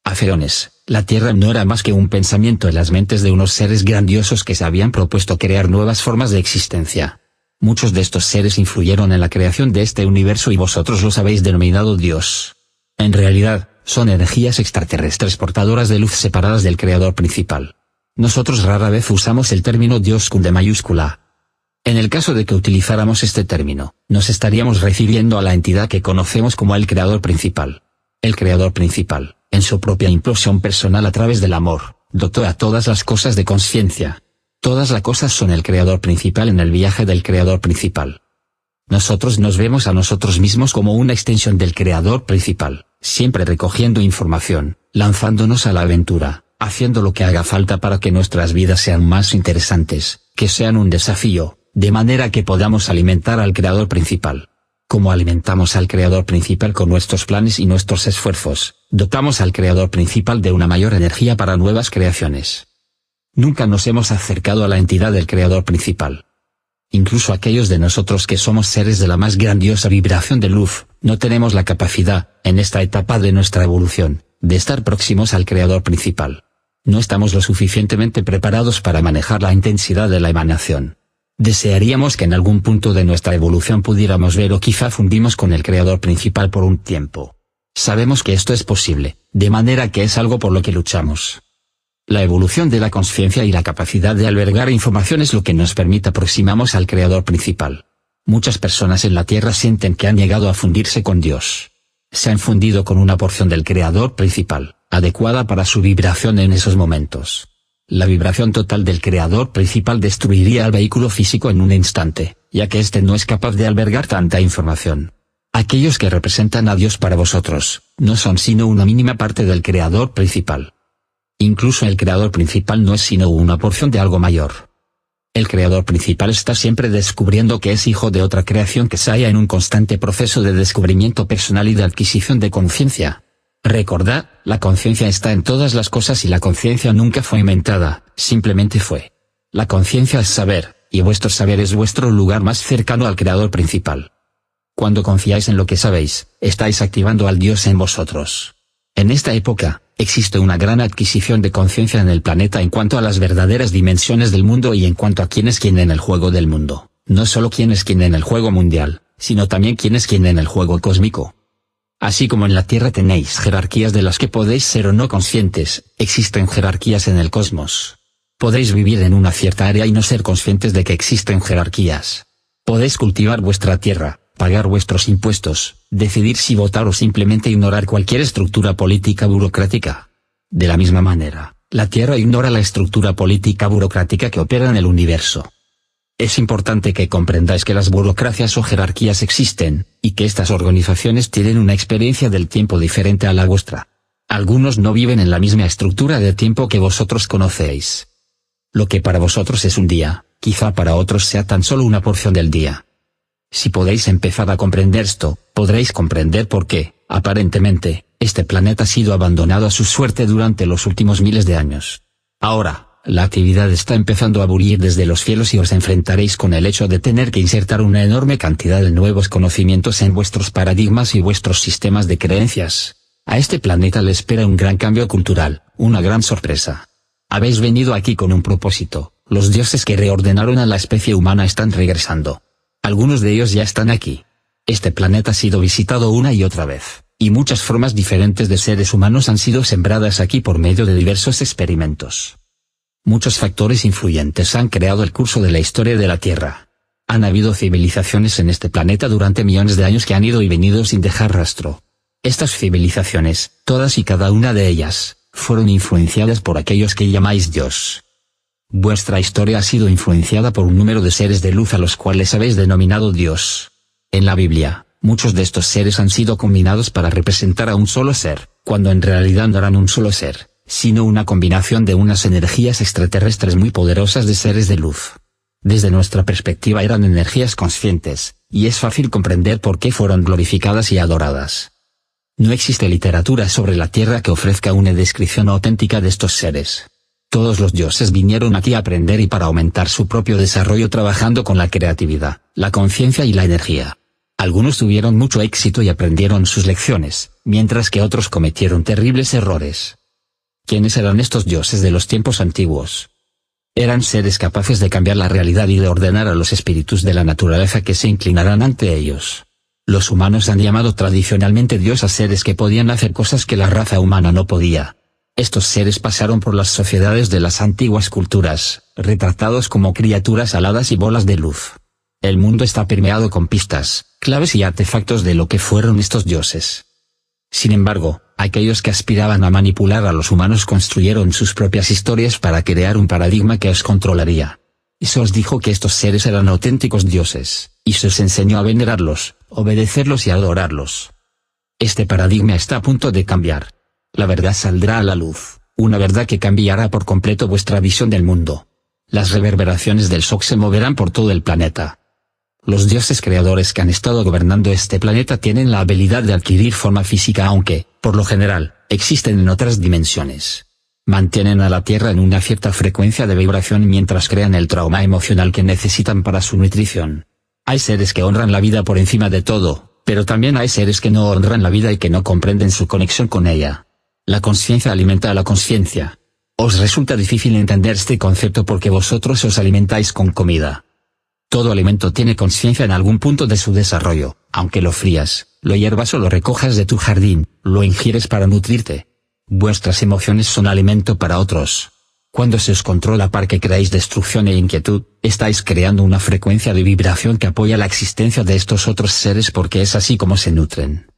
Afeones, la Tierra no era más que un pensamiento en las mentes de unos seres grandiosos que se habían propuesto crear nuevas formas de existencia. Muchos de estos seres influyeron en la creación de este universo y vosotros los habéis denominado Dios. En realidad, son energías extraterrestres portadoras de luz separadas del creador principal. Nosotros rara vez usamos el término Dios con mayúscula. En el caso de que utilizáramos este término, nos estaríamos refiriendo a la entidad que conocemos como el creador principal. El creador principal, en su propia implosión personal a través del amor, dotó a todas las cosas de conciencia, Todas las cosas son el creador principal en el viaje del creador principal. Nosotros nos vemos a nosotros mismos como una extensión del creador principal, siempre recogiendo información, lanzándonos a la aventura, haciendo lo que haga falta para que nuestras vidas sean más interesantes, que sean un desafío, de manera que podamos alimentar al creador principal. Como alimentamos al creador principal con nuestros planes y nuestros esfuerzos, dotamos al creador principal de una mayor energía para nuevas creaciones. Nunca nos hemos acercado a la entidad del Creador principal. Incluso aquellos de nosotros que somos seres de la más grandiosa vibración de luz, no tenemos la capacidad, en esta etapa de nuestra evolución, de estar próximos al Creador principal. No estamos lo suficientemente preparados para manejar la intensidad de la emanación. Desearíamos que en algún punto de nuestra evolución pudiéramos ver o quizá fundimos con el creador principal por un tiempo. Sabemos que esto es posible, de manera que es algo por lo que luchamos. La evolución de la conciencia y la capacidad de albergar información es lo que nos permite aproximamos al creador principal. Muchas personas en la Tierra sienten que han llegado a fundirse con Dios. Se han fundido con una porción del creador principal, adecuada para su vibración en esos momentos. La vibración total del creador principal destruiría al vehículo físico en un instante, ya que éste no es capaz de albergar tanta información. Aquellos que representan a Dios para vosotros, no son sino una mínima parte del creador principal. Incluso el creador principal no es sino una porción de algo mayor. El creador principal está siempre descubriendo que es hijo de otra creación que se halla en un constante proceso de descubrimiento personal y de adquisición de conciencia. Recordad, la conciencia está en todas las cosas y la conciencia nunca fue inventada, simplemente fue. La conciencia es saber, y vuestro saber es vuestro lugar más cercano al Creador principal. Cuando confiáis en lo que sabéis, estáis activando al Dios en vosotros. En esta época, existe una gran adquisición de conciencia en el planeta en cuanto a las verdaderas dimensiones del mundo y en cuanto a quién es quién en el juego del mundo, no solo quién es quién en el juego mundial, sino también quién es quién en el juego cósmico. Así como en la Tierra tenéis jerarquías de las que podéis ser o no conscientes, existen jerarquías en el cosmos. Podéis vivir en una cierta área y no ser conscientes de que existen jerarquías. Podéis cultivar vuestra tierra, pagar vuestros impuestos, decidir si votar o simplemente ignorar cualquier estructura política burocrática. De la misma manera, la Tierra ignora la estructura política burocrática que opera en el universo. Es importante que comprendáis que las burocracias o jerarquías existen, y que estas organizaciones tienen una experiencia del tiempo diferente a la vuestra. Algunos no viven en la misma estructura de tiempo que vosotros conocéis. Lo que para vosotros es un día, quizá para otros sea tan solo una porción del día. Si podéis empezar a comprender esto, podréis comprender por qué, aparentemente, este planeta ha sido abandonado a su suerte durante los últimos miles de años. Ahora, la actividad está empezando a bullir desde los cielos y os enfrentaréis con el hecho de tener que insertar una enorme cantidad de nuevos conocimientos en vuestros paradigmas y vuestros sistemas de creencias. A este planeta le espera un gran cambio cultural, una gran sorpresa. Habéis venido aquí con un propósito, los dioses que reordenaron a la especie humana están regresando. Algunos de ellos ya están aquí. Este planeta ha sido visitado una y otra vez, y muchas formas diferentes de seres humanos han sido sembradas aquí por medio de diversos experimentos. Muchos factores influyentes han creado el curso de la historia de la Tierra. Han habido civilizaciones en este planeta durante millones de años que han ido y venido sin dejar rastro. Estas civilizaciones, todas y cada una de ellas, fueron influenciadas por aquellos que llamáis Dios. Vuestra historia ha sido influenciada por un número de seres de luz a los cuales habéis denominado Dios. En la Biblia, muchos de estos seres han sido combinados para representar a un solo ser, cuando en realidad no eran un solo ser sino una combinación de unas energías extraterrestres muy poderosas de seres de luz. Desde nuestra perspectiva eran energías conscientes, y es fácil comprender por qué fueron glorificadas y adoradas. No existe literatura sobre la Tierra que ofrezca una descripción auténtica de estos seres. Todos los dioses vinieron aquí a aprender y para aumentar su propio desarrollo trabajando con la creatividad, la conciencia y la energía. Algunos tuvieron mucho éxito y aprendieron sus lecciones, mientras que otros cometieron terribles errores. ¿Quiénes eran estos dioses de los tiempos antiguos? Eran seres capaces de cambiar la realidad y de ordenar a los espíritus de la naturaleza que se inclinaran ante ellos. Los humanos han llamado tradicionalmente Dios a seres que podían hacer cosas que la raza humana no podía. Estos seres pasaron por las sociedades de las antiguas culturas, retratados como criaturas aladas y bolas de luz. El mundo está permeado con pistas, claves y artefactos de lo que fueron estos dioses. Sin embargo, Aquellos que aspiraban a manipular a los humanos construyeron sus propias historias para crear un paradigma que os controlaría. Y se os dijo que estos seres eran auténticos dioses, y se os enseñó a venerarlos, obedecerlos y adorarlos. Este paradigma está a punto de cambiar. La verdad saldrá a la luz, una verdad que cambiará por completo vuestra visión del mundo. Las reverberaciones del shock se moverán por todo el planeta. Los dioses creadores que han estado gobernando este planeta tienen la habilidad de adquirir forma física aunque, por lo general, existen en otras dimensiones. Mantienen a la Tierra en una cierta frecuencia de vibración mientras crean el trauma emocional que necesitan para su nutrición. Hay seres que honran la vida por encima de todo, pero también hay seres que no honran la vida y que no comprenden su conexión con ella. La conciencia alimenta a la conciencia. Os resulta difícil entender este concepto porque vosotros os alimentáis con comida. Todo alimento tiene conciencia en algún punto de su desarrollo, aunque lo frías, lo hierbas o lo recojas de tu jardín, lo ingieres para nutrirte. Vuestras emociones son alimento para otros. Cuando se os controla para que creáis destrucción e inquietud, estáis creando una frecuencia de vibración que apoya la existencia de estos otros seres porque es así como se nutren.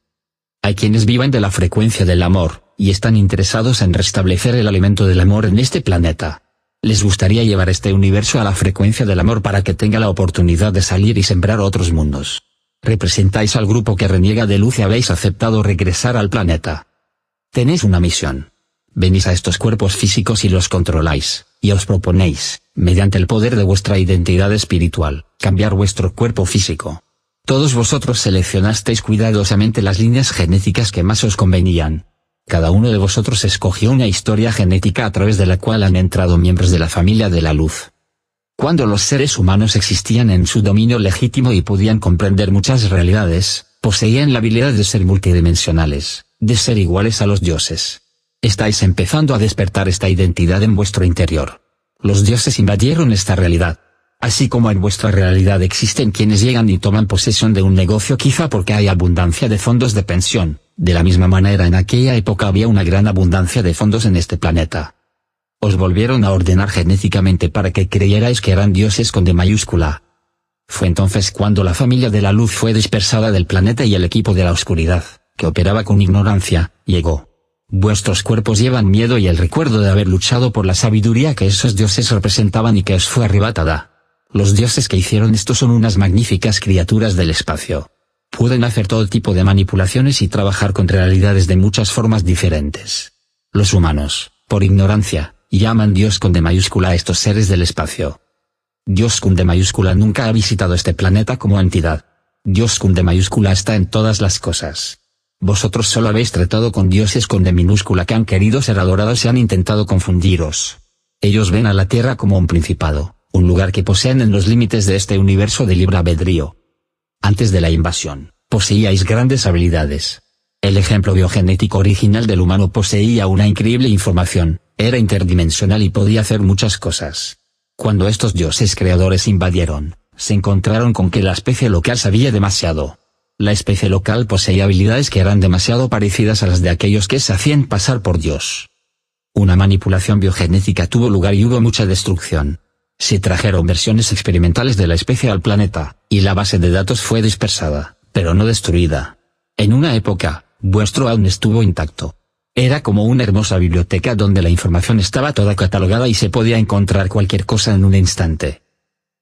Hay quienes viven de la frecuencia del amor, y están interesados en restablecer el alimento del amor en este planeta. Les gustaría llevar este universo a la frecuencia del amor para que tenga la oportunidad de salir y sembrar otros mundos. Representáis al grupo que reniega de luz y habéis aceptado regresar al planeta. Tenéis una misión. Venís a estos cuerpos físicos y los controláis, y os proponéis, mediante el poder de vuestra identidad espiritual, cambiar vuestro cuerpo físico. Todos vosotros seleccionasteis cuidadosamente las líneas genéticas que más os convenían, cada uno de vosotros escogió una historia genética a través de la cual han entrado miembros de la familia de la luz. Cuando los seres humanos existían en su dominio legítimo y podían comprender muchas realidades, poseían la habilidad de ser multidimensionales, de ser iguales a los dioses. Estáis empezando a despertar esta identidad en vuestro interior. Los dioses invadieron esta realidad. Así como en vuestra realidad existen quienes llegan y toman posesión de un negocio quizá porque hay abundancia de fondos de pensión, de la misma manera en aquella época había una gran abundancia de fondos en este planeta. Os volvieron a ordenar genéticamente para que creyerais que eran dioses con D mayúscula. Fue entonces cuando la familia de la luz fue dispersada del planeta y el equipo de la oscuridad, que operaba con ignorancia, llegó. Vuestros cuerpos llevan miedo y el recuerdo de haber luchado por la sabiduría que esos dioses representaban y que os fue arrebatada. Los dioses que hicieron esto son unas magníficas criaturas del espacio pueden hacer todo tipo de manipulaciones y trabajar con realidades de muchas formas diferentes. Los humanos, por ignorancia, llaman Dios con D mayúscula a estos seres del espacio. Dios con D mayúscula nunca ha visitado este planeta como entidad. Dios con D mayúscula está en todas las cosas. Vosotros solo habéis tratado con dioses con D minúscula que han querido ser adorados y han intentado confundiros. Ellos ven a la Tierra como un principado, un lugar que poseen en los límites de este universo de libre albedrío, antes de la invasión, poseíais grandes habilidades. El ejemplo biogenético original del humano poseía una increíble información, era interdimensional y podía hacer muchas cosas. Cuando estos dioses creadores invadieron, se encontraron con que la especie local sabía demasiado. La especie local poseía habilidades que eran demasiado parecidas a las de aquellos que se hacían pasar por Dios. Una manipulación biogenética tuvo lugar y hubo mucha destrucción. Se trajeron versiones experimentales de la especie al planeta, y la base de datos fue dispersada, pero no destruida. En una época, vuestro aún estuvo intacto. Era como una hermosa biblioteca donde la información estaba toda catalogada y se podía encontrar cualquier cosa en un instante.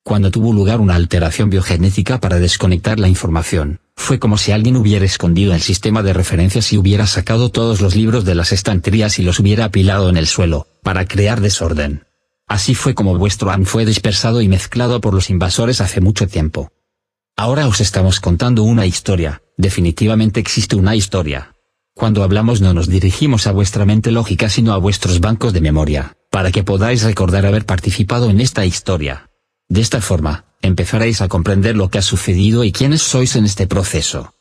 Cuando tuvo lugar una alteración biogenética para desconectar la información, fue como si alguien hubiera escondido el sistema de referencias y hubiera sacado todos los libros de las estanterías y los hubiera apilado en el suelo, para crear desorden. Así fue como vuestro An fue dispersado y mezclado por los invasores hace mucho tiempo. Ahora os estamos contando una historia, definitivamente existe una historia. Cuando hablamos no nos dirigimos a vuestra mente lógica sino a vuestros bancos de memoria, para que podáis recordar haber participado en esta historia. De esta forma, empezaréis a comprender lo que ha sucedido y quiénes sois en este proceso.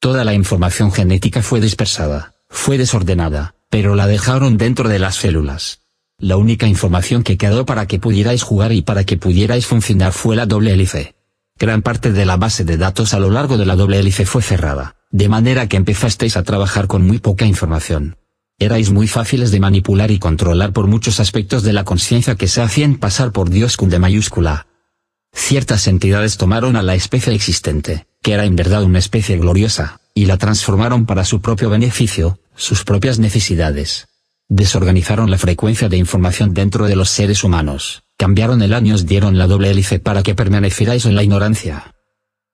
Toda la información genética fue dispersada, fue desordenada, pero la dejaron dentro de las células. La única información que quedó para que pudierais jugar y para que pudierais funcionar fue la doble hélice. Gran parte de la base de datos a lo largo de la doble hélice fue cerrada, de manera que empezasteis a trabajar con muy poca información. Erais muy fáciles de manipular y controlar por muchos aspectos de la conciencia que se hacían pasar por Dios con de mayúscula. Ciertas entidades tomaron a la especie existente, que era en verdad una especie gloriosa, y la transformaron para su propio beneficio, sus propias necesidades desorganizaron la frecuencia de información dentro de los seres humanos, cambiaron el año os dieron la doble hélice para que permanecierais en la ignorancia.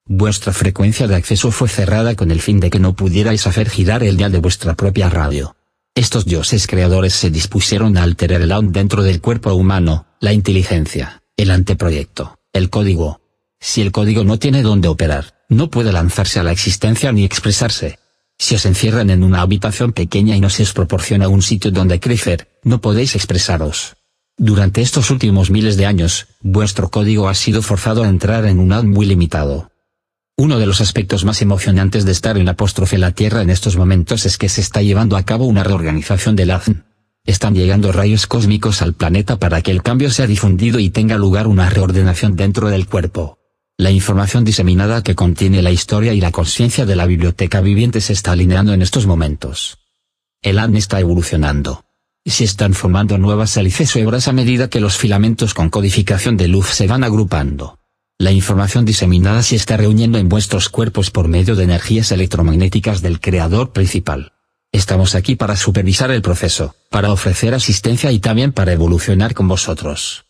Vuestra frecuencia de acceso fue cerrada con el fin de que no pudierais hacer girar el dial de vuestra propia radio. Estos dioses creadores se dispusieron a alterar el aún dentro del cuerpo humano, la inteligencia, el anteproyecto, el código. Si el código no tiene dónde operar, no puede lanzarse a la existencia ni expresarse, si os encierran en una habitación pequeña y no se os proporciona un sitio donde crecer, no podéis expresaros. Durante estos últimos miles de años, vuestro código ha sido forzado a entrar en un ad muy limitado. Uno de los aspectos más emocionantes de estar en apóstrofe la Tierra en estos momentos es que se está llevando a cabo una reorganización del AZN. Están llegando rayos cósmicos al planeta para que el cambio sea difundido y tenga lugar una reordenación dentro del cuerpo. La información diseminada que contiene la historia y la conciencia de la biblioteca viviente se está alineando en estos momentos. El ADN está evolucionando. Se están formando nuevas hélices o hebras a medida que los filamentos con codificación de luz se van agrupando. La información diseminada se está reuniendo en vuestros cuerpos por medio de energías electromagnéticas del creador principal. Estamos aquí para supervisar el proceso, para ofrecer asistencia y también para evolucionar con vosotros.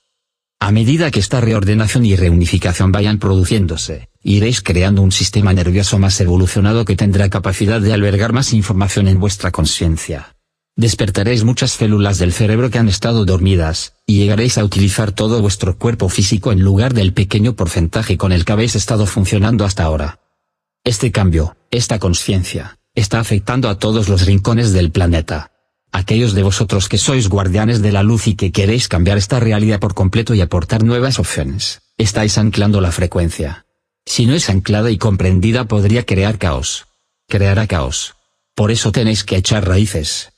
A medida que esta reordenación y reunificación vayan produciéndose, iréis creando un sistema nervioso más evolucionado que tendrá capacidad de albergar más información en vuestra conciencia. Despertaréis muchas células del cerebro que han estado dormidas, y llegaréis a utilizar todo vuestro cuerpo físico en lugar del pequeño porcentaje con el que habéis estado funcionando hasta ahora. Este cambio, esta conciencia, está afectando a todos los rincones del planeta, aquellos de vosotros que sois guardianes de la luz y que queréis cambiar esta realidad por completo y aportar nuevas opciones, estáis anclando la frecuencia. Si no es anclada y comprendida podría crear caos. Creará caos. Por eso tenéis que echar raíces.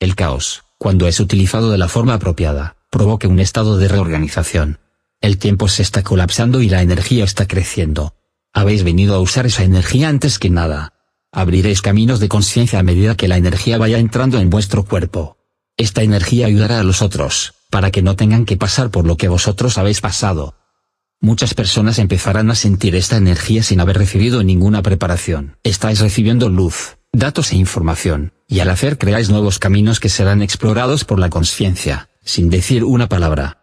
El caos, cuando es utilizado de la forma apropiada, provoque un estado de reorganización. El tiempo se está colapsando y la energía está creciendo. Habéis venido a usar esa energía antes que nada, Abriréis caminos de conciencia a medida que la energía vaya entrando en vuestro cuerpo. Esta energía ayudará a los otros, para que no tengan que pasar por lo que vosotros habéis pasado. Muchas personas empezarán a sentir esta energía sin haber recibido ninguna preparación. Estáis recibiendo luz, datos e información, y al hacer creáis nuevos caminos que serán explorados por la conciencia, sin decir una palabra.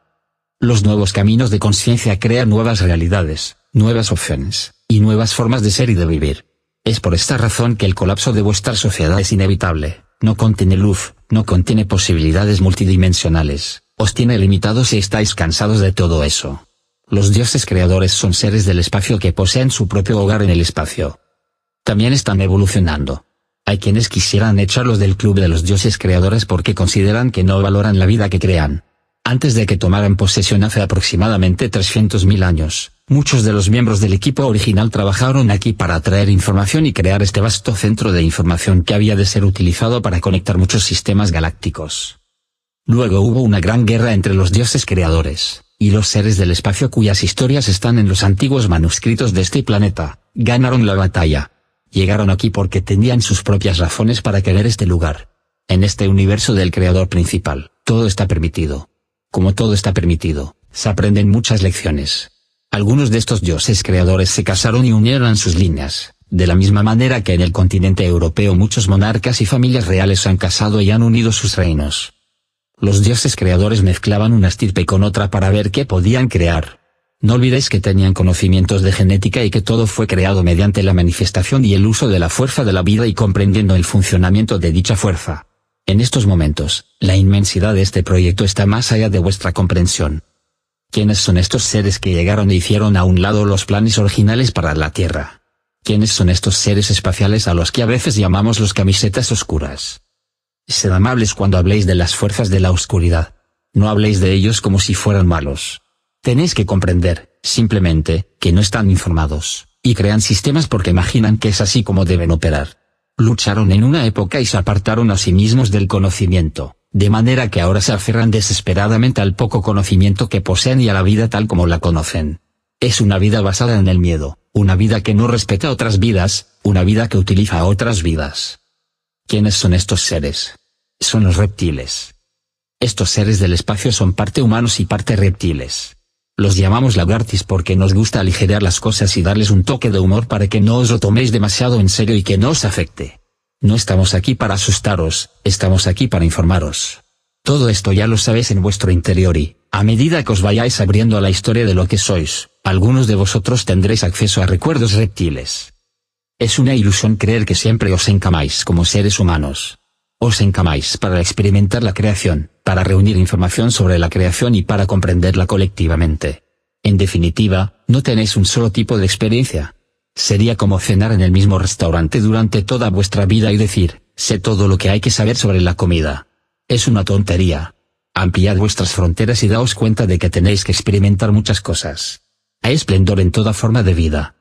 Los nuevos caminos de conciencia crean nuevas realidades, nuevas opciones, y nuevas formas de ser y de vivir. Es por esta razón que el colapso de vuestra sociedad es inevitable, no contiene luz, no contiene posibilidades multidimensionales, os tiene limitados y estáis cansados de todo eso. Los dioses creadores son seres del espacio que poseen su propio hogar en el espacio. También están evolucionando. Hay quienes quisieran echarlos del club de los dioses creadores porque consideran que no valoran la vida que crean. Antes de que tomaran posesión hace aproximadamente 300.000 años, muchos de los miembros del equipo original trabajaron aquí para atraer información y crear este vasto centro de información que había de ser utilizado para conectar muchos sistemas galácticos. Luego hubo una gran guerra entre los dioses creadores, y los seres del espacio cuyas historias están en los antiguos manuscritos de este planeta, ganaron la batalla. Llegaron aquí porque tenían sus propias razones para querer este lugar. En este universo del creador principal, todo está permitido. Como todo está permitido, se aprenden muchas lecciones. Algunos de estos dioses creadores se casaron y unieron sus líneas, de la misma manera que en el continente europeo muchos monarcas y familias reales han casado y han unido sus reinos. Los dioses creadores mezclaban una estirpe con otra para ver qué podían crear. No olvidéis que tenían conocimientos de genética y que todo fue creado mediante la manifestación y el uso de la fuerza de la vida y comprendiendo el funcionamiento de dicha fuerza. En estos momentos, la inmensidad de este proyecto está más allá de vuestra comprensión. ¿Quiénes son estos seres que llegaron e hicieron a un lado los planes originales para la Tierra? ¿Quiénes son estos seres espaciales a los que a veces llamamos los camisetas oscuras? Sed amables cuando habléis de las fuerzas de la oscuridad. No habléis de ellos como si fueran malos. Tenéis que comprender, simplemente, que no están informados, y crean sistemas porque imaginan que es así como deben operar lucharon en una época y se apartaron a sí mismos del conocimiento, de manera que ahora se aferran desesperadamente al poco conocimiento que poseen y a la vida tal como la conocen. Es una vida basada en el miedo, una vida que no respeta otras vidas, una vida que utiliza otras vidas. ¿Quiénes son estos seres? Son los reptiles. Estos seres del espacio son parte humanos y parte reptiles. Los llamamos lagartis porque nos gusta aligerar las cosas y darles un toque de humor para que no os lo toméis demasiado en serio y que no os afecte. No estamos aquí para asustaros, estamos aquí para informaros. Todo esto ya lo sabéis en vuestro interior y, a medida que os vayáis abriendo a la historia de lo que sois, algunos de vosotros tendréis acceso a recuerdos reptiles. Es una ilusión creer que siempre os encamáis como seres humanos. Os encamáis para experimentar la creación, para reunir información sobre la creación y para comprenderla colectivamente. En definitiva, no tenéis un solo tipo de experiencia. Sería como cenar en el mismo restaurante durante toda vuestra vida y decir, sé todo lo que hay que saber sobre la comida. Es una tontería. Ampliad vuestras fronteras y daos cuenta de que tenéis que experimentar muchas cosas. Hay esplendor en toda forma de vida.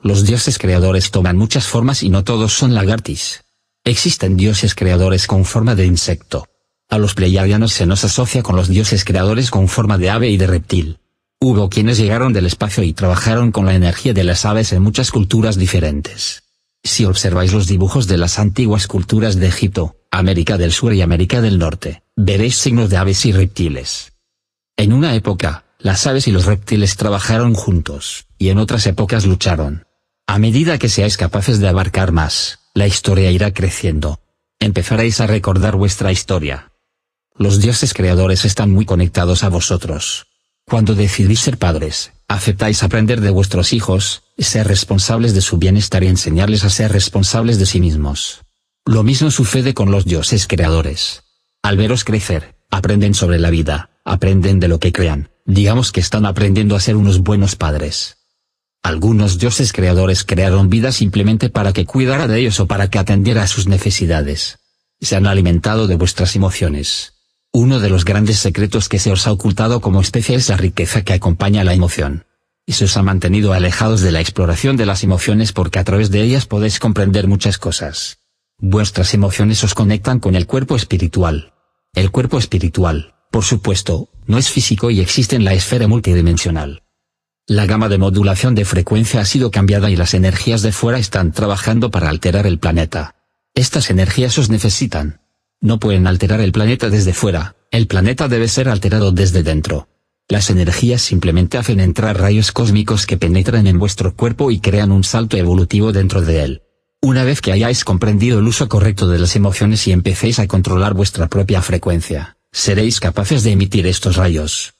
Los dioses creadores toman muchas formas y no todos son lagartis. Existen dioses creadores con forma de insecto. A los pleiadianos se nos asocia con los dioses creadores con forma de ave y de reptil. Hubo quienes llegaron del espacio y trabajaron con la energía de las aves en muchas culturas diferentes. Si observáis los dibujos de las antiguas culturas de Egipto, América del Sur y América del Norte, veréis signos de aves y reptiles. En una época, las aves y los reptiles trabajaron juntos, y en otras épocas lucharon. A medida que seáis capaces de abarcar más, la historia irá creciendo. Empezaréis a recordar vuestra historia. Los dioses creadores están muy conectados a vosotros. Cuando decidís ser padres, aceptáis aprender de vuestros hijos, ser responsables de su bienestar y enseñarles a ser responsables de sí mismos. Lo mismo sucede con los dioses creadores. Al veros crecer, aprenden sobre la vida, aprenden de lo que crean, digamos que están aprendiendo a ser unos buenos padres. Algunos dioses creadores crearon vida simplemente para que cuidara de ellos o para que atendiera a sus necesidades. Se han alimentado de vuestras emociones, uno de los grandes secretos que se os ha ocultado como especie es la riqueza que acompaña la emoción. Y se os ha mantenido alejados de la exploración de las emociones porque a través de ellas podéis comprender muchas cosas. Vuestras emociones os conectan con el cuerpo espiritual. El cuerpo espiritual, por supuesto, no es físico y existe en la esfera multidimensional. La gama de modulación de frecuencia ha sido cambiada y las energías de fuera están trabajando para alterar el planeta. Estas energías os necesitan, no pueden alterar el planeta desde fuera, el planeta debe ser alterado desde dentro. Las energías simplemente hacen entrar rayos cósmicos que penetran en vuestro cuerpo y crean un salto evolutivo dentro de él. Una vez que hayáis comprendido el uso correcto de las emociones y empecéis a controlar vuestra propia frecuencia, seréis capaces de emitir estos rayos.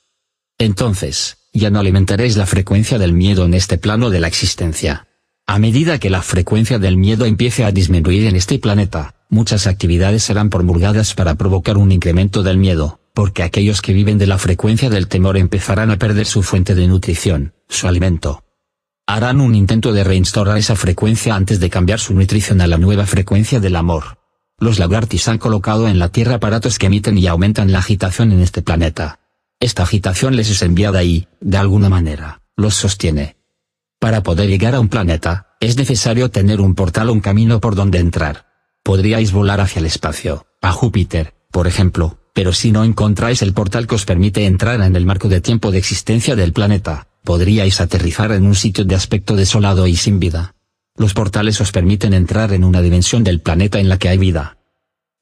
Entonces, ya no alimentaréis la frecuencia del miedo en este plano de la existencia. A medida que la frecuencia del miedo empiece a disminuir en este planeta, muchas actividades serán promulgadas para provocar un incremento del miedo, porque aquellos que viven de la frecuencia del temor empezarán a perder su fuente de nutrición, su alimento. Harán un intento de reinstaurar esa frecuencia antes de cambiar su nutrición a la nueva frecuencia del amor. Los lagartis han colocado en la Tierra aparatos que emiten y aumentan la agitación en este planeta. Esta agitación les es enviada y, de alguna manera, los sostiene. Para poder llegar a un planeta, es necesario tener un portal o un camino por donde entrar podríais volar hacia el espacio, a Júpiter, por ejemplo, pero si no encontráis el portal que os permite entrar en el marco de tiempo de existencia del planeta, podríais aterrizar en un sitio de aspecto desolado y sin vida. Los portales os permiten entrar en una dimensión del planeta en la que hay vida.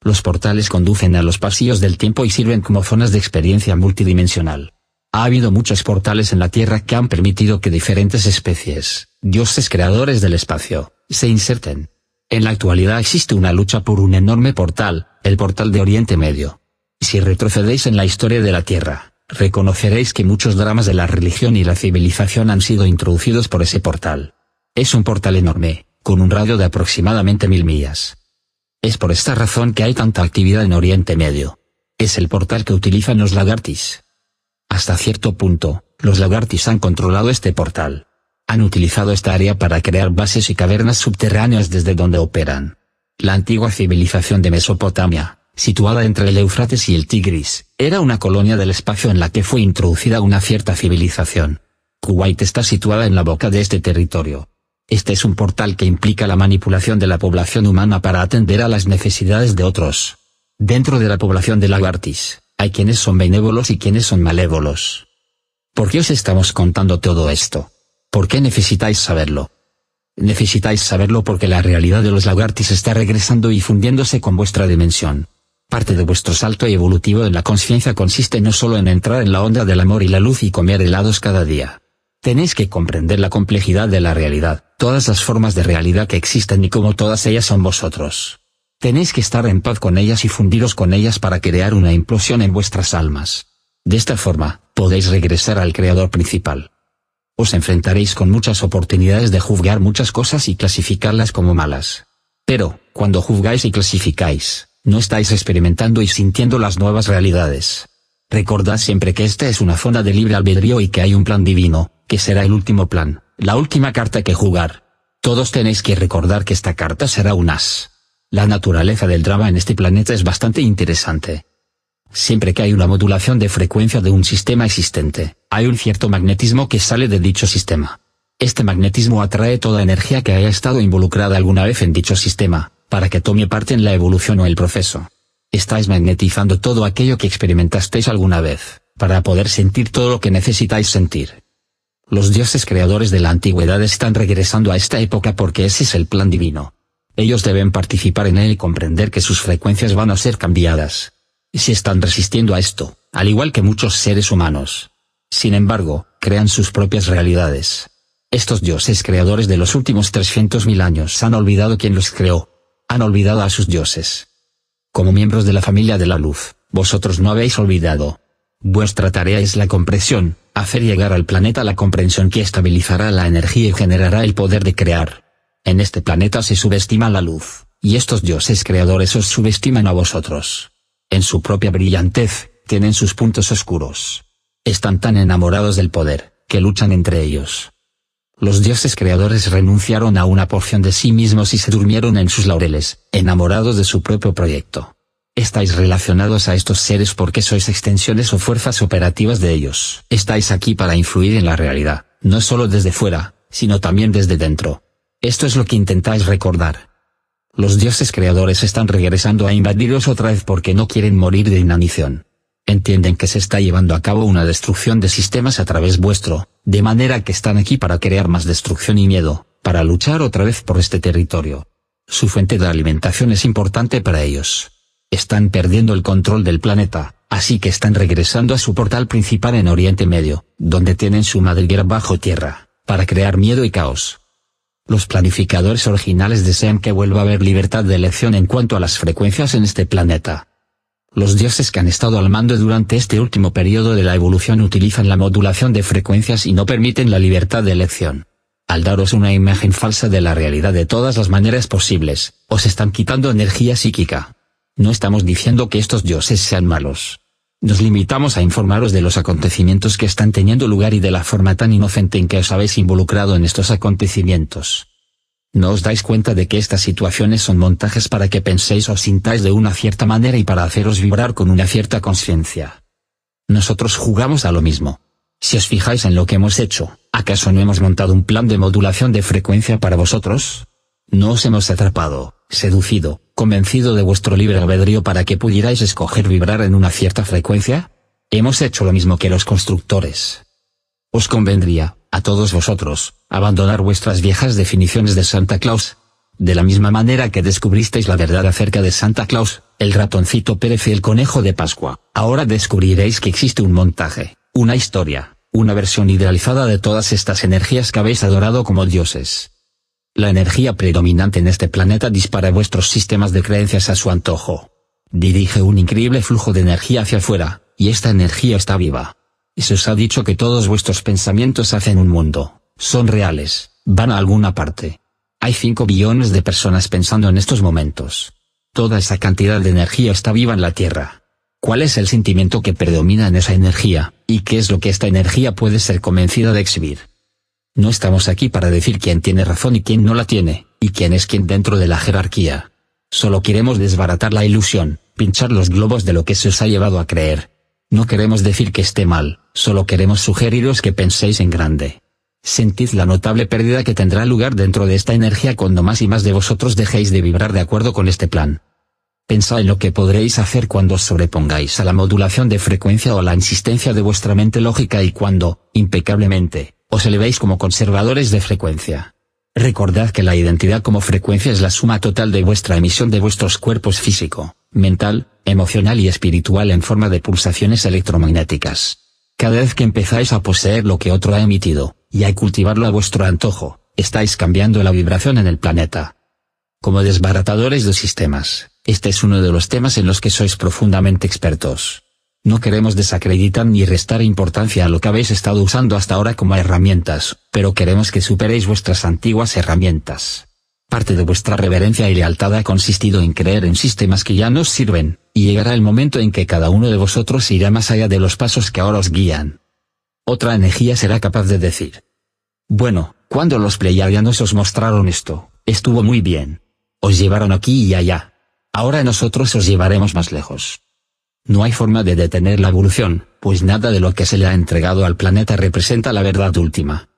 Los portales conducen a los pasillos del tiempo y sirven como zonas de experiencia multidimensional. Ha habido muchos portales en la Tierra que han permitido que diferentes especies, dioses creadores del espacio, se inserten, en la actualidad existe una lucha por un enorme portal, el portal de Oriente Medio. Si retrocedéis en la historia de la Tierra, reconoceréis que muchos dramas de la religión y la civilización han sido introducidos por ese portal. Es un portal enorme, con un radio de aproximadamente mil millas. Es por esta razón que hay tanta actividad en Oriente Medio. Es el portal que utilizan los lagartis. Hasta cierto punto, los lagartis han controlado este portal han utilizado esta área para crear bases y cavernas subterráneas desde donde operan. La antigua civilización de Mesopotamia, situada entre el Éufrates y el Tigris, era una colonia del espacio en la que fue introducida una cierta civilización. Kuwait está situada en la boca de este territorio. Este es un portal que implica la manipulación de la población humana para atender a las necesidades de otros. Dentro de la población de Lagartis, hay quienes son benévolos y quienes son malévolos. ¿Por qué os estamos contando todo esto? ¿Por qué necesitáis saberlo? Necesitáis saberlo porque la realidad de los lagartis está regresando y fundiéndose con vuestra dimensión. Parte de vuestro salto evolutivo en la conciencia consiste no solo en entrar en la onda del amor y la luz y comer helados cada día. Tenéis que comprender la complejidad de la realidad, todas las formas de realidad que existen y cómo todas ellas son vosotros. Tenéis que estar en paz con ellas y fundiros con ellas para crear una implosión en vuestras almas. De esta forma, podéis regresar al creador principal os enfrentaréis con muchas oportunidades de juzgar muchas cosas y clasificarlas como malas. Pero, cuando juzgáis y clasificáis, no estáis experimentando y sintiendo las nuevas realidades. Recordad siempre que esta es una zona de libre albedrío y que hay un plan divino, que será el último plan, la última carta que jugar. Todos tenéis que recordar que esta carta será un as. La naturaleza del drama en este planeta es bastante interesante. Siempre que hay una modulación de frecuencia de un sistema existente, hay un cierto magnetismo que sale de dicho sistema. Este magnetismo atrae toda energía que haya estado involucrada alguna vez en dicho sistema, para que tome parte en la evolución o el proceso. Estáis magnetizando todo aquello que experimentasteis alguna vez, para poder sentir todo lo que necesitáis sentir. Los dioses creadores de la antigüedad están regresando a esta época porque ese es el plan divino. Ellos deben participar en él y comprender que sus frecuencias van a ser cambiadas. Si están resistiendo a esto, al igual que muchos seres humanos. Sin embargo, crean sus propias realidades. Estos dioses creadores de los últimos 300.000 años han olvidado quién los creó. Han olvidado a sus dioses. Como miembros de la familia de la luz, vosotros no habéis olvidado. Vuestra tarea es la comprensión, hacer llegar al planeta la comprensión que estabilizará la energía y generará el poder de crear. En este planeta se subestima la luz, y estos dioses creadores os subestiman a vosotros. En su propia brillantez, tienen sus puntos oscuros. Están tan enamorados del poder, que luchan entre ellos. Los dioses creadores renunciaron a una porción de sí mismos y se durmieron en sus laureles, enamorados de su propio proyecto. Estáis relacionados a estos seres porque sois extensiones o fuerzas operativas de ellos. Estáis aquí para influir en la realidad, no solo desde fuera, sino también desde dentro. Esto es lo que intentáis recordar. Los dioses creadores están regresando a invadiros otra vez porque no quieren morir de inanición. Entienden que se está llevando a cabo una destrucción de sistemas a través vuestro, de manera que están aquí para crear más destrucción y miedo, para luchar otra vez por este territorio. Su fuente de alimentación es importante para ellos. Están perdiendo el control del planeta, así que están regresando a su portal principal en Oriente Medio, donde tienen su madriguera bajo tierra, para crear miedo y caos. Los planificadores originales desean que vuelva a haber libertad de elección en cuanto a las frecuencias en este planeta. Los dioses que han estado al mando durante este último periodo de la evolución utilizan la modulación de frecuencias y no permiten la libertad de elección. Al daros una imagen falsa de la realidad de todas las maneras posibles, os están quitando energía psíquica. No estamos diciendo que estos dioses sean malos. Nos limitamos a informaros de los acontecimientos que están teniendo lugar y de la forma tan inocente en que os habéis involucrado en estos acontecimientos. ¿No os dais cuenta de que estas situaciones son montajes para que penséis o sintáis de una cierta manera y para haceros vibrar con una cierta conciencia? Nosotros jugamos a lo mismo. Si os fijáis en lo que hemos hecho, ¿acaso no hemos montado un plan de modulación de frecuencia para vosotros? No os hemos atrapado, seducido, convencido de vuestro libre albedrío para que pudierais escoger vibrar en una cierta frecuencia? Hemos hecho lo mismo que los constructores. Os convendría, a todos vosotros, abandonar vuestras viejas definiciones de Santa Claus. De la misma manera que descubristeis la verdad acerca de Santa Claus, el ratoncito Pérez y el conejo de Pascua, ahora descubriréis que existe un montaje, una historia, una versión idealizada de todas estas energías que habéis adorado como dioses. La energía predominante en este planeta dispara vuestros sistemas de creencias a su antojo. Dirige un increíble flujo de energía hacia afuera, y esta energía está viva. Y se os ha dicho que todos vuestros pensamientos hacen un mundo, son reales, van a alguna parte. Hay 5 billones de personas pensando en estos momentos. Toda esa cantidad de energía está viva en la Tierra. ¿Cuál es el sentimiento que predomina en esa energía, y qué es lo que esta energía puede ser convencida de exhibir? No estamos aquí para decir quién tiene razón y quién no la tiene, y quién es quién dentro de la jerarquía. Solo queremos desbaratar la ilusión, pinchar los globos de lo que se os ha llevado a creer. No queremos decir que esté mal, solo queremos sugeriros que penséis en grande. Sentid la notable pérdida que tendrá lugar dentro de esta energía cuando más y más de vosotros dejéis de vibrar de acuerdo con este plan. Pensad en lo que podréis hacer cuando os sobrepongáis a la modulación de frecuencia o a la insistencia de vuestra mente lógica y cuando, impecablemente, os elevéis como conservadores de frecuencia. Recordad que la identidad como frecuencia es la suma total de vuestra emisión de vuestros cuerpos físico, mental, emocional y espiritual en forma de pulsaciones electromagnéticas. Cada vez que empezáis a poseer lo que otro ha emitido, y a cultivarlo a vuestro antojo, estáis cambiando la vibración en el planeta. Como desbaratadores de sistemas, este es uno de los temas en los que sois profundamente expertos. No queremos desacreditar ni restar importancia a lo que habéis estado usando hasta ahora como herramientas, pero queremos que superéis vuestras antiguas herramientas. Parte de vuestra reverencia y lealtad ha consistido en creer en sistemas que ya nos sirven, y llegará el momento en que cada uno de vosotros irá más allá de los pasos que ahora os guían. Otra energía será capaz de decir. Bueno, cuando los pleiadianos os mostraron esto, estuvo muy bien. Os llevaron aquí y allá. Ahora nosotros os llevaremos más lejos. No hay forma de detener la evolución, pues nada de lo que se le ha entregado al planeta representa la verdad última.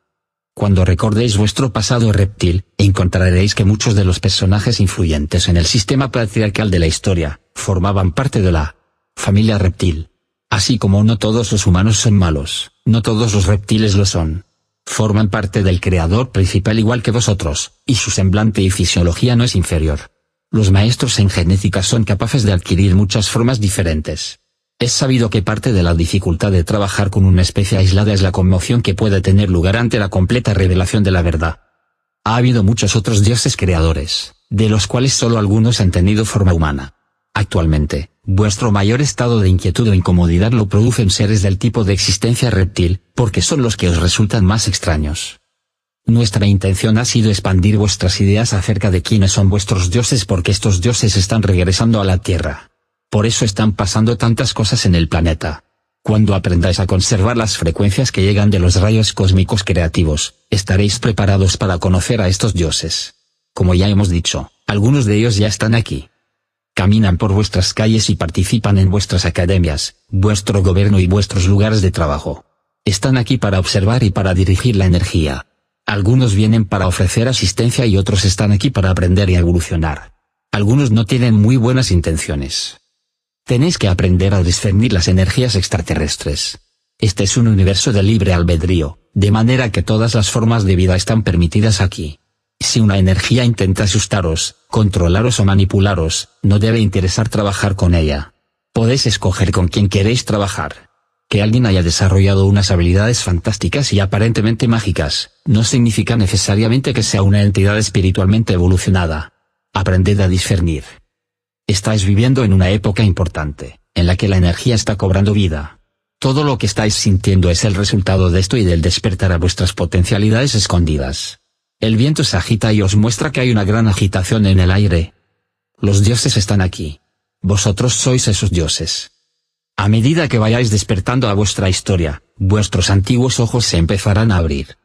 Cuando recordéis vuestro pasado reptil, encontraréis que muchos de los personajes influyentes en el sistema patriarcal de la historia, formaban parte de la familia reptil. Así como no todos los humanos son malos, no todos los reptiles lo son. Forman parte del creador principal igual que vosotros, y su semblante y fisiología no es inferior. Los maestros en genética son capaces de adquirir muchas formas diferentes. Es sabido que parte de la dificultad de trabajar con una especie aislada es la conmoción que puede tener lugar ante la completa revelación de la verdad. Ha habido muchos otros dioses creadores, de los cuales solo algunos han tenido forma humana. Actualmente, vuestro mayor estado de inquietud o incomodidad lo producen seres del tipo de existencia reptil, porque son los que os resultan más extraños. Nuestra intención ha sido expandir vuestras ideas acerca de quiénes son vuestros dioses porque estos dioses están regresando a la Tierra. Por eso están pasando tantas cosas en el planeta. Cuando aprendáis a conservar las frecuencias que llegan de los rayos cósmicos creativos, estaréis preparados para conocer a estos dioses. Como ya hemos dicho, algunos de ellos ya están aquí. Caminan por vuestras calles y participan en vuestras academias, vuestro gobierno y vuestros lugares de trabajo. Están aquí para observar y para dirigir la energía. Algunos vienen para ofrecer asistencia y otros están aquí para aprender y evolucionar. Algunos no tienen muy buenas intenciones. Tenéis que aprender a discernir las energías extraterrestres. Este es un universo de libre albedrío, de manera que todas las formas de vida están permitidas aquí. Si una energía intenta asustaros, controlaros o manipularos, no debe interesar trabajar con ella. Podéis escoger con quién queréis trabajar. Que alguien haya desarrollado unas habilidades fantásticas y aparentemente mágicas, no significa necesariamente que sea una entidad espiritualmente evolucionada. Aprended a discernir. Estáis viviendo en una época importante, en la que la energía está cobrando vida. Todo lo que estáis sintiendo es el resultado de esto y del despertar a vuestras potencialidades escondidas. El viento se agita y os muestra que hay una gran agitación en el aire. Los dioses están aquí. Vosotros sois esos dioses. A medida que vayáis despertando a vuestra historia, vuestros antiguos ojos se empezarán a abrir.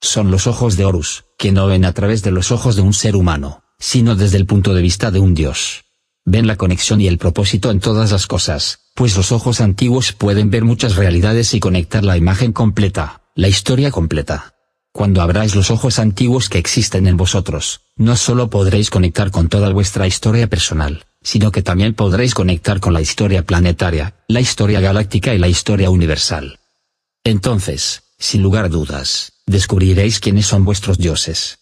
Son los ojos de Horus, que no ven a través de los ojos de un ser humano, sino desde el punto de vista de un dios. Ven la conexión y el propósito en todas las cosas, pues los ojos antiguos pueden ver muchas realidades y conectar la imagen completa, la historia completa. Cuando abráis los ojos antiguos que existen en vosotros, no solo podréis conectar con toda vuestra historia personal, sino que también podréis conectar con la historia planetaria, la historia galáctica y la historia universal. Entonces, sin lugar a dudas, descubriréis quiénes son vuestros dioses.